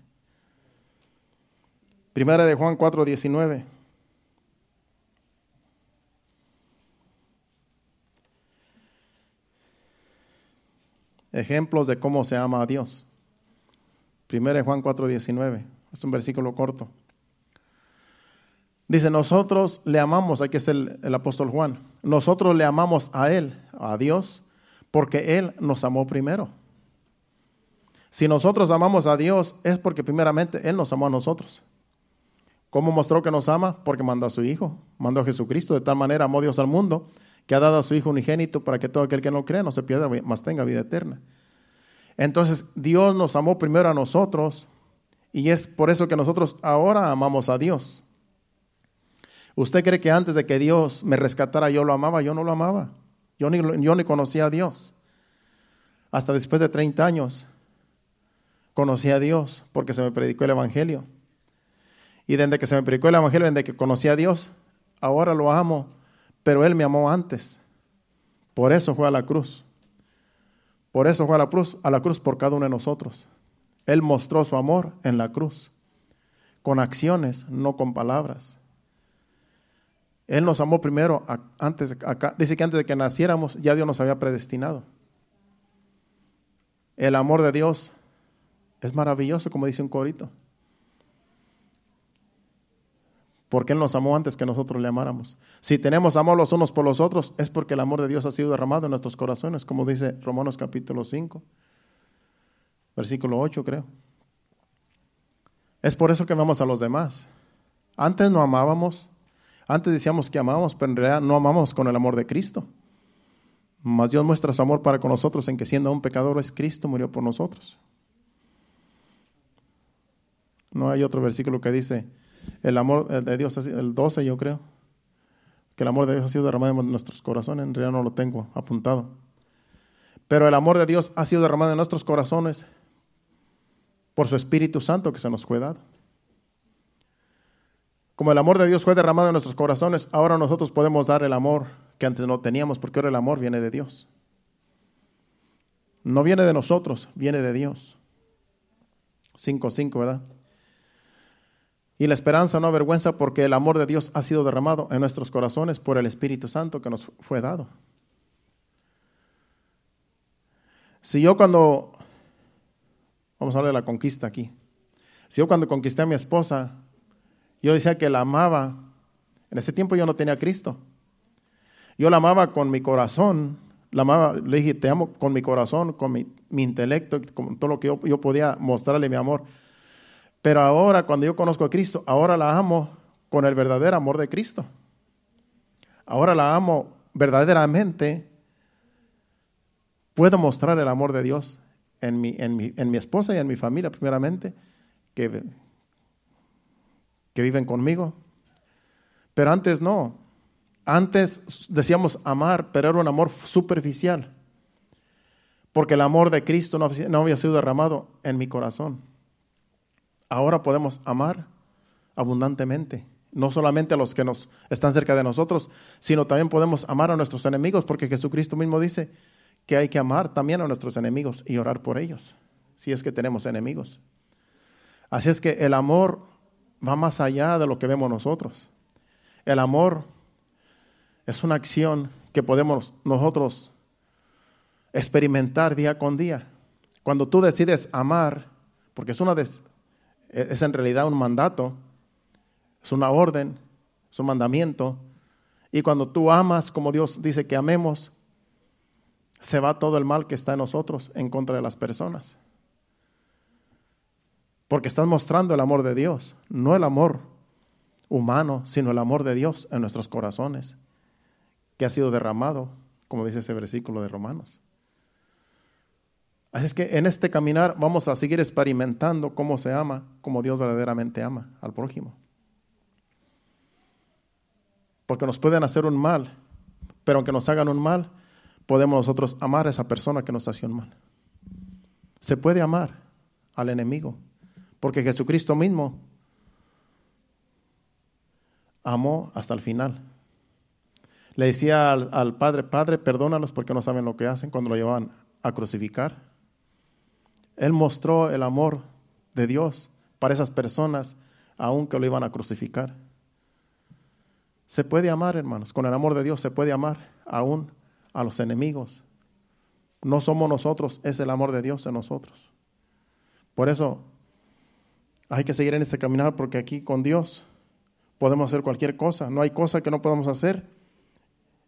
Primera de Juan 4, 19. Ejemplos de cómo se ama a Dios. Primera de Juan 4, 19. Es un versículo corto. Dice, nosotros le amamos, aquí es el, el apóstol Juan, nosotros le amamos a Él, a Dios, porque Él nos amó primero. Si nosotros amamos a Dios es porque primeramente Él nos amó a nosotros. ¿Cómo mostró que nos ama? Porque mandó a su Hijo, mandó a Jesucristo. De tal manera amó Dios al mundo que ha dado a su Hijo unigénito para que todo aquel que no cree no se pierda, mas tenga vida eterna. Entonces Dios nos amó primero a nosotros y es por eso que nosotros ahora amamos a Dios. ¿Usted cree que antes de que Dios me rescatara yo lo amaba? Yo no lo amaba. Yo ni, yo ni conocía a Dios. Hasta después de 30 años conocí a Dios porque se me predicó el Evangelio. Y desde que se me predicó el Evangelio, desde que conocí a Dios, ahora lo amo, pero Él me amó antes. Por eso fue a la cruz. Por eso fue a la cruz, a la cruz por cada uno de nosotros. Él mostró su amor en la cruz, con acciones, no con palabras. Él nos amó primero, antes, dice que antes de que naciéramos ya Dios nos había predestinado. El amor de Dios es maravilloso, como dice un corito. Porque Él nos amó antes que nosotros le amáramos. Si tenemos amor los unos por los otros, es porque el amor de Dios ha sido derramado en nuestros corazones, como dice Romanos capítulo 5, versículo 8 creo. Es por eso que amamos a los demás. Antes no amábamos, antes decíamos que amamos, pero en realidad no amamos con el amor de Cristo. Mas Dios muestra su amor para con nosotros en que siendo un pecador es Cristo, murió por nosotros. No hay otro versículo que dice, el amor de Dios, el 12 yo creo, que el amor de Dios ha sido derramado en nuestros corazones, en realidad no lo tengo apuntado. Pero el amor de Dios ha sido derramado en nuestros corazones por su Espíritu Santo que se nos fue dado. Como el amor de Dios fue derramado en nuestros corazones, ahora nosotros podemos dar el amor que antes no teníamos, porque ahora el amor viene de Dios. No viene de nosotros, viene de Dios. 5.5, ¿verdad? Y la esperanza no avergüenza porque el amor de Dios ha sido derramado en nuestros corazones por el Espíritu Santo que nos fue dado. Si yo cuando, vamos a hablar de la conquista aquí, si yo cuando conquisté a mi esposa, yo decía que la amaba. En ese tiempo yo no tenía a Cristo. Yo la amaba con mi corazón. La amaba, le dije, te amo con mi corazón, con mi, intelecto, con todo lo que yo, yo podía mostrarle mi amor. Pero ahora, cuando yo conozco a Cristo, ahora la amo con el verdadero amor de Cristo. Ahora la amo verdaderamente. Puedo mostrar el amor de Dios en mi, en mi, en mi esposa y en mi familia, primeramente, que viven conmigo. Pero antes no. Antes decíamos amar, pero era un amor superficial. Porque el amor de Cristo no, había sido derramado en mi corazón. Ahora podemos amar abundantemente. No solamente a los que nos están cerca de nosotros, sino también podemos amar a nuestros enemigos, porque Jesucristo mismo dice que hay que amar también a nuestros enemigos y orar por ellos, si es que tenemos enemigos. Así es que el amor va más allá de lo que vemos nosotros. El amor es una acción que podemos nosotros experimentar día con día. Cuando tú decides amar, porque es una e-, es en realidad un mandato, es una orden, es un mandamiento. Y cuando tú amas como Dios dice que amemos, se va todo el mal que está en nosotros en contra de las personas. Porque estás mostrando el amor de Dios, no el amor humano, sino el amor de Dios en nuestros corazones, que ha sido derramado, como dice ese versículo de Romanos. Así es que en este caminar vamos a seguir experimentando cómo se ama, como Dios verdaderamente ama al prójimo. Porque nos pueden hacer un mal, pero aunque nos hagan un mal, podemos nosotros amar a esa persona que nos hace un mal. Se puede amar al enemigo, porque Jesucristo mismo amó hasta el final. Le decía al, Padre, Padre, perdónalos porque no saben lo que hacen cuando lo llevaban a crucificar. Él mostró el amor de Dios para esas personas, aunque lo iban a crucificar. Se puede amar, hermanos, con el amor de Dios se puede amar aún a los enemigos. No somos nosotros, es el amor de Dios en nosotros. Por eso hay que seguir en este caminar porque aquí con Dios podemos hacer cualquier cosa. No hay cosa que no podamos hacer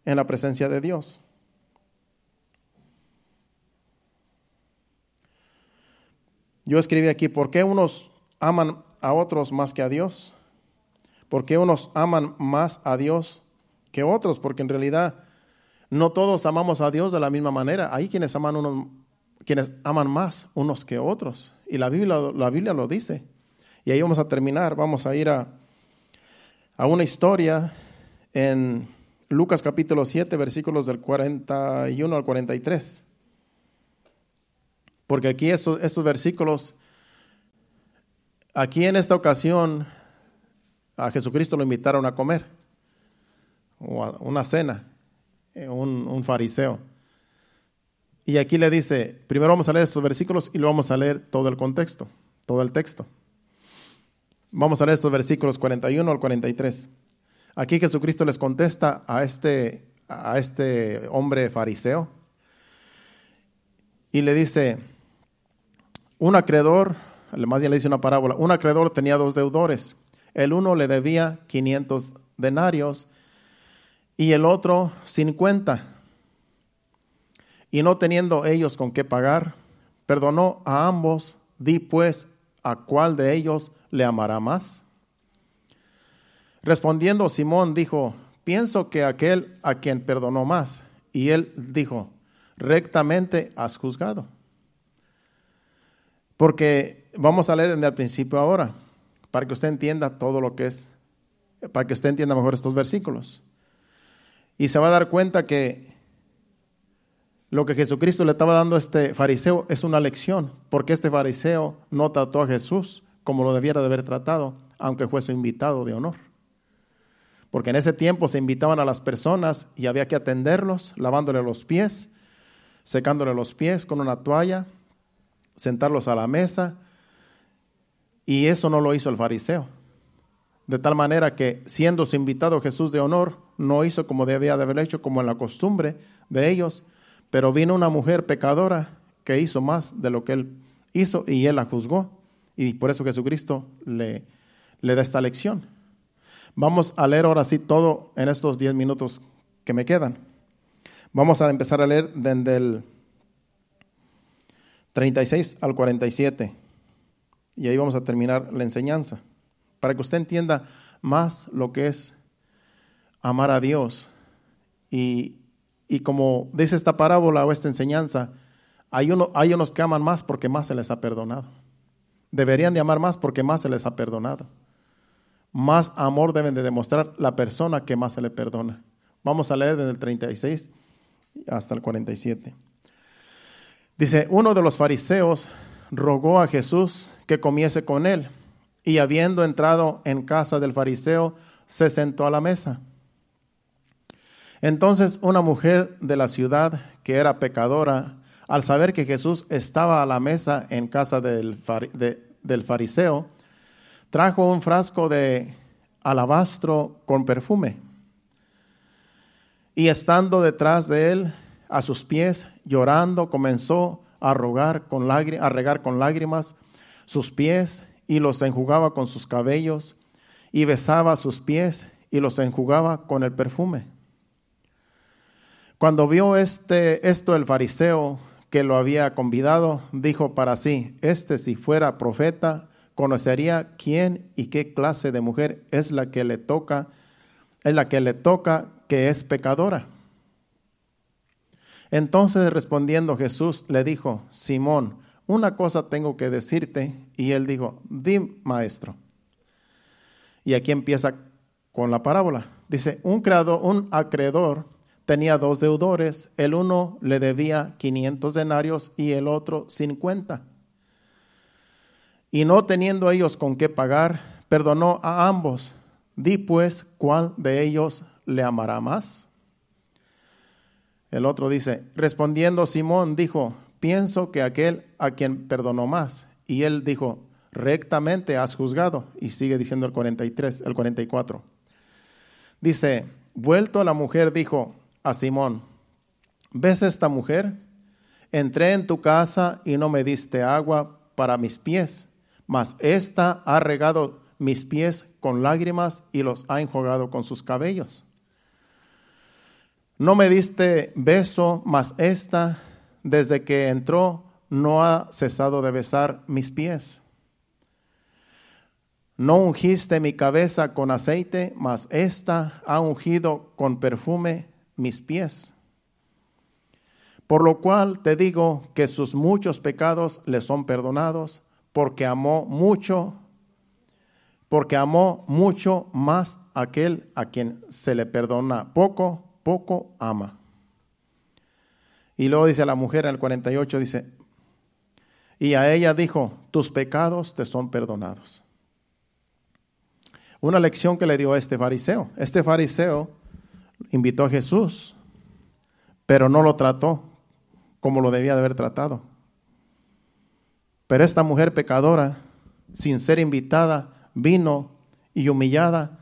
en la presencia de Dios. Yo escribí aquí, ¿por qué unos aman a otros más que a Dios? ¿Por qué unos aman más a Dios que otros? Porque en realidad no todos amamos a Dios de la misma manera. Hay quienes aman, unos, quienes aman más unos que otros. Y la Biblia, la Biblia lo dice. Y ahí vamos a terminar. Vamos a ir a, a una historia en Lucas capítulo 7, versículos del 41 al 43. Porque aquí estos, estos versículos, aquí en esta ocasión, a Jesucristo lo invitaron a comer, o a una cena, eh, un, un fariseo. Y aquí le dice, primero vamos a leer estos versículos y luego vamos a leer todo el contexto, todo el texto. Vamos a leer estos versículos 41 al 43. Aquí Jesucristo les contesta a este, a este hombre fariseo y le dice, un acreedor, además ya le dice una parábola, un acreedor tenía dos deudores. El uno le debía 500 denarios y el otro 50. Y no teniendo ellos con qué pagar, perdonó a ambos, di pues a cuál de ellos le amará más. Respondiendo Simón dijo, pienso que aquel a quien perdonó más. Y él dijo, rectamente has juzgado. Porque vamos a leer desde el principio ahora, para que usted entienda todo lo que es, para que usted entienda mejor estos versículos. Y se va a dar cuenta que lo que Jesucristo le estaba dando a este fariseo es una lección, porque este fariseo no trató a Jesús como lo debiera de haber tratado, aunque fue su invitado de honor. Porque en ese tiempo se invitaban a las personas y había que atenderlos, lavándole los pies, secándole los pies con una toalla, sentarlos a la mesa, y eso no lo hizo el fariseo. De tal manera que, siendo su invitado Jesús de honor, no hizo como debía de haber hecho, como en la costumbre de ellos, pero vino una mujer pecadora que hizo más de lo que él hizo y él la juzgó. Y por eso Jesucristo le, le da esta lección. Vamos a leer ahora sí todo en estos diez minutos que me quedan. Vamos a empezar a leer desde el 36 al 47. Y ahí vamos a terminar la enseñanza. Para que usted entienda más lo que es amar a Dios. Y, y como dice esta parábola o esta enseñanza, hay, uno, hay unos que aman más porque más se les ha perdonado. Deberían de amar más porque más se les ha perdonado. Más amor deben de demostrar la persona que más se le perdona. Vamos a leer desde el 36 hasta el 47. Dice, uno de los fariseos rogó a Jesús que comiese con él, y habiendo entrado en casa del fariseo, se sentó a la mesa. Entonces una mujer de la ciudad, que era pecadora, al saber que Jesús estaba a la mesa en casa del, fariseo, trajo un frasco de alabastro con perfume. Y estando detrás de él, a sus pies, llorando, comenzó a rogar con a regar con lágrimas sus pies y los enjugaba con sus cabellos y besaba sus pies y los enjugaba con el perfume. Cuando vio este, esto el fariseo que lo había convidado, dijo para sí, este si fuera profeta, conocería quién y qué clase de mujer es la que le toca, es la que le toca que es pecadora. Entonces respondiendo Jesús le dijo, Simón, una cosa tengo que decirte. Y él dijo, di maestro. Y aquí empieza con la parábola. Dice, un, creador, un acreedor tenía dos deudores, el uno le debía 500 denarios y el otro 50. Y no teniendo ellos con qué pagar, perdonó a ambos. Di pues, ¿cuál de ellos le amará más? El otro dice, respondiendo Simón dijo, pienso que aquel a quien perdonó más. Y él dijo, rectamente has juzgado. Y sigue diciendo el 43, el 44. Dice, vuelto a la mujer, dijo a Simón, ¿ves esta mujer? Entré en tu casa y no me diste agua para mis pies, mas esta ha regado mis pies con lágrimas y los ha enjugado con sus cabellos. No me diste beso, mas esta desde que entró no ha cesado de besar mis pies. No ungiste mi cabeza con aceite, mas ésta ha ungido con perfume mis pies. Por lo cual te digo que sus muchos pecados le son perdonados, porque amó mucho, porque amó mucho más aquel a quien se le perdona poco, poco ama. Y luego dice la mujer en el 48, dice, y a ella dijo, tus pecados te son perdonados. Una lección que le dio a este fariseo. Este fariseo invitó a Jesús, pero no lo trató como lo debía de haber tratado. Pero esta mujer pecadora, sin ser invitada, vino y humillada,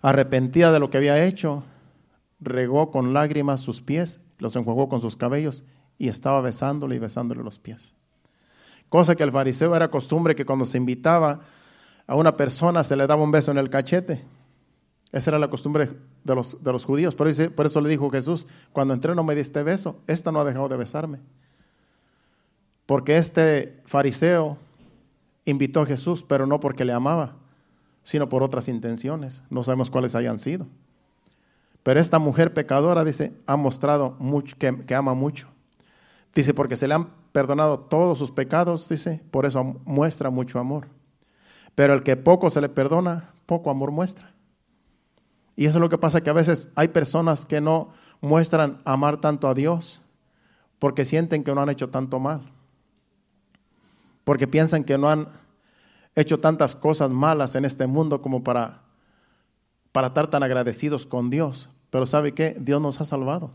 arrepentida de lo que había hecho, regó con lágrimas sus pies los enjuagó con sus cabellos y estaba besándole y besándole los pies. Cosa que al fariseo era costumbre que cuando se invitaba a una persona se le daba un beso en el cachete. Esa era la costumbre de los, de los judíos. Por eso, le dijo Jesús, cuando entré no me diste beso, esta no ha dejado de besarme. Porque este fariseo invitó a Jesús, pero no porque le amaba, sino por otras intenciones. No sabemos cuáles hayan sido. Pero esta mujer pecadora, dice, ha mostrado mucho, que, ama mucho. Dice, porque se le han perdonado todos sus pecados, dice, por eso muestra mucho amor. Pero el que poco se le perdona, poco amor muestra. Y eso es lo que pasa, que a veces hay personas que no muestran amar tanto a Dios porque sienten que no han hecho tanto mal. Porque piensan que no han hecho tantas cosas malas en este mundo como para para estar tan agradecidos con Dios. Pero ¿sabe qué? Dios nos ha salvado.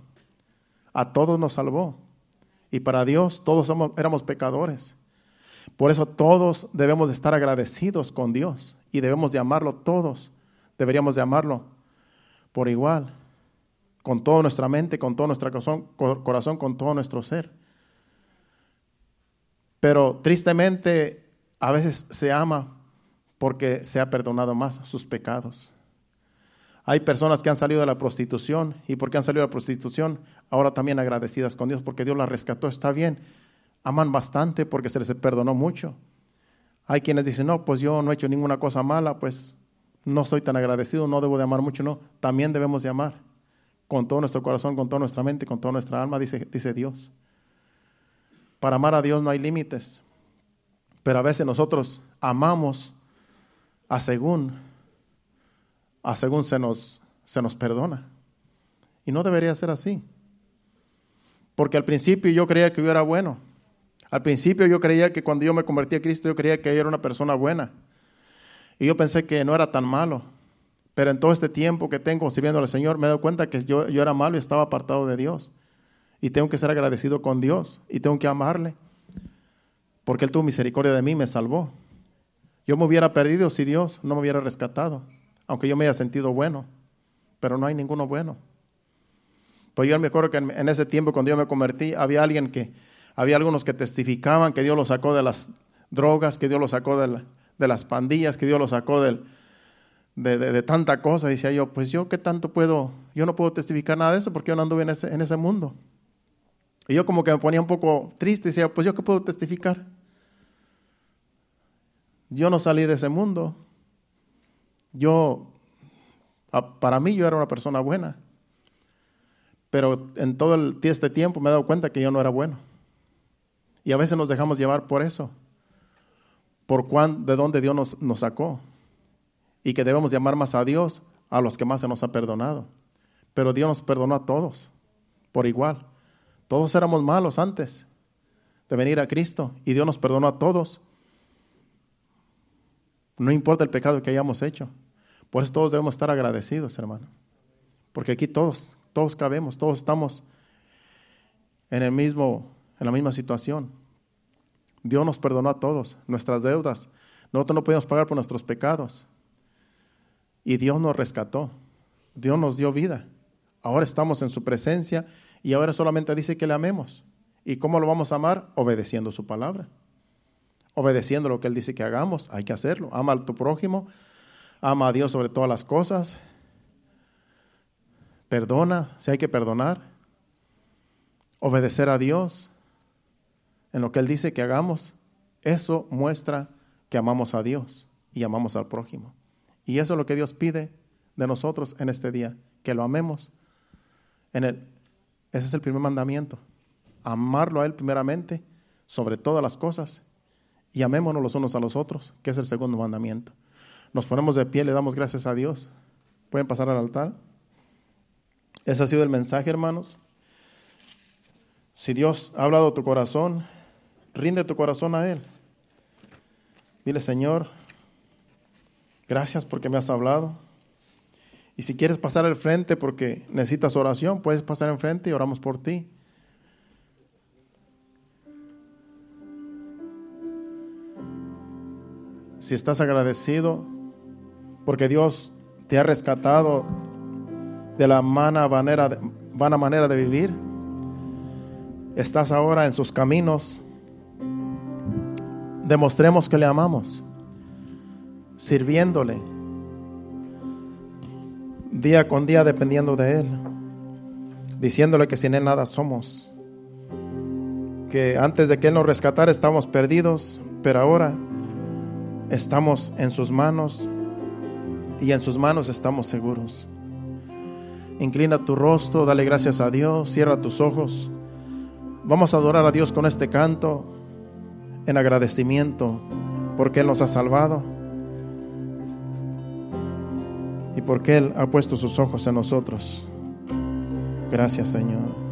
A todos nos salvó. Y para Dios todos somos, éramos pecadores. Por eso todos debemos de estar agradecidos con Dios y debemos de amarlo todos. Deberíamos de amarlo por igual, con toda nuestra mente, con todo nuestro corazón, con todo nuestro ser. Pero tristemente a veces se ama porque se ha perdonado más sus pecados. Hay personas que han salido de la prostitución y porque han salido de la prostitución, ahora también agradecidas con Dios porque Dios las rescató. Está bien, aman bastante porque se les perdonó mucho. Hay quienes dicen, no, pues yo no he hecho ninguna cosa mala, pues no soy tan agradecido, no debo de amar mucho. No, también debemos de amar con todo nuestro corazón, con toda nuestra mente, con toda nuestra alma, dice, Dios. Para amar a Dios no hay límites, pero a veces nosotros amamos a según a según se nos, se nos perdona. Y no debería ser así. Porque al principio yo creía que yo era bueno. Al principio yo creía que cuando yo me convertí a Cristo, yo creía que yo era una persona buena. Y yo pensé que no era tan malo. Pero en todo este tiempo que tengo sirviendo al Señor, me he dado cuenta que yo, yo era malo y estaba apartado de Dios. Y tengo que ser agradecido con Dios y tengo que amarle. Porque Él tuvo misericordia de mí y me salvó. Yo me hubiera perdido si Dios no me hubiera rescatado aunque yo me haya sentido bueno, pero no hay ninguno bueno. Pues yo me acuerdo que en, ese tiempo cuando yo me convertí, había alguien que, había algunos que testificaban que Dios los sacó de las drogas, que Dios los sacó de, de las pandillas, que Dios lo sacó del, de, de, tanta cosa. Decía yo, pues yo qué tanto puedo, yo no puedo testificar nada de eso porque yo no anduve en ese, en ese mundo. Y yo como que me ponía un poco triste y decía, pues yo qué puedo testificar. Yo no salí de ese mundo. Yo, para mí yo era una persona buena. Pero en todo el, este tiempo me he dado cuenta que yo no era bueno. Y a veces nos dejamos llevar por eso. Por cuán, de dónde Dios nos, nos sacó. Y que debemos llamar más a Dios a los que más se nos ha perdonado. Pero Dios nos perdonó a todos, por igual. Todos éramos malos antes de venir a Cristo y Dios nos perdonó a todos. No importa el pecado que hayamos hecho. Por eso todos debemos estar agradecidos, hermano. Porque aquí todos, todos cabemos, todos estamos en el mismo, en la misma situación. Dios nos perdonó a todos nuestras deudas. Nosotros no podíamos pagar por nuestros pecados. Y Dios nos rescató. Dios nos dio vida. Ahora estamos en su presencia y ahora solamente dice que le amemos. ¿Y cómo lo vamos a amar? Obedeciendo su palabra. Obedeciendo lo que Él dice que hagamos. Hay que hacerlo. Ama a tu prójimo. Ama a Dios sobre todas las cosas. Perdona si hay que perdonar. Obedecer a Dios en lo que Él dice que hagamos. Eso muestra que amamos a Dios y amamos al prójimo. Y eso es lo que Dios pide de nosotros en este día, que lo amemos en ese es el primer mandamiento. Amarlo a Él primeramente, sobre todas las cosas, y amémonos los unos a los otros, que es el segundo mandamiento. Nos ponemos de pie, le damos gracias a Dios. Pueden pasar al altar. Ese ha sido el mensaje, hermanos. Si Dios ha hablado a tu corazón, rinde tu corazón a Él. Dile, Señor, gracias porque me has hablado. Y si quieres pasar al frente porque necesitas oración, puedes pasar al frente y oramos por ti. Si estás agradecido porque Dios te ha rescatado de la vana manera vana manera de vivir, estás ahora en sus caminos, demostremos que le amamos, sirviéndole día con día dependiendo de Él, diciéndole que sin Él nada somos, que antes de que Él nos rescatara estábamos perdidos, pero ahora estamos en sus manos y en sus manos estamos seguros. Inclina tu rostro, dale gracias a Dios, cierra tus ojos. Vamos a adorar a Dios con este canto en agradecimiento porque Él nos ha salvado y porque Él ha puesto sus ojos en nosotros. Gracias, Señor.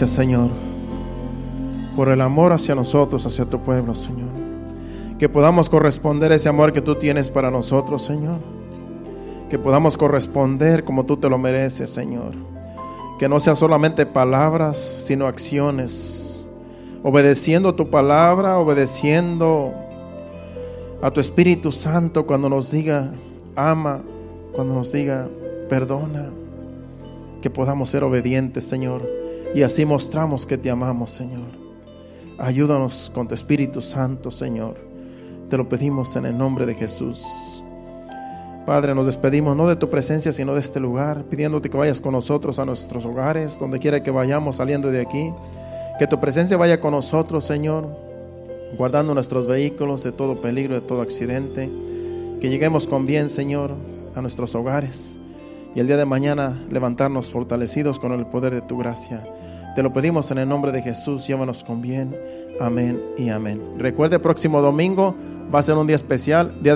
Gracias, Señor, por el amor hacia nosotros, hacia tu pueblo, Señor. Que podamos corresponder ese amor que tú tienes para nosotros, Señor. Que podamos corresponder como tú te lo mereces, Señor. Que no sean solamente palabras, sino acciones. Obedeciendo tu palabra, obedeciendo a tu Espíritu Santo cuando nos diga ama, cuando nos diga perdona. Que podamos ser obedientes, Señor. Y así mostramos que te amamos, Señor. Ayúdanos con tu Espíritu Santo, Señor. Te lo pedimos en el nombre de Jesús. Padre, nos despedimos no de tu presencia, sino de este lugar, pidiéndote que vayas con nosotros a nuestros hogares, donde quiera que vayamos saliendo de aquí. Que tu presencia vaya con nosotros, Señor, guardando nuestros vehículos de todo peligro, de todo accidente. Que lleguemos con bien, Señor, a nuestros hogares. Y el día de mañana levantarnos fortalecidos con el poder de tu gracia. Te lo pedimos en el nombre de Jesús, llévanos con bien. Amén y amén. Recuerde, próximo domingo va a ser un día especial,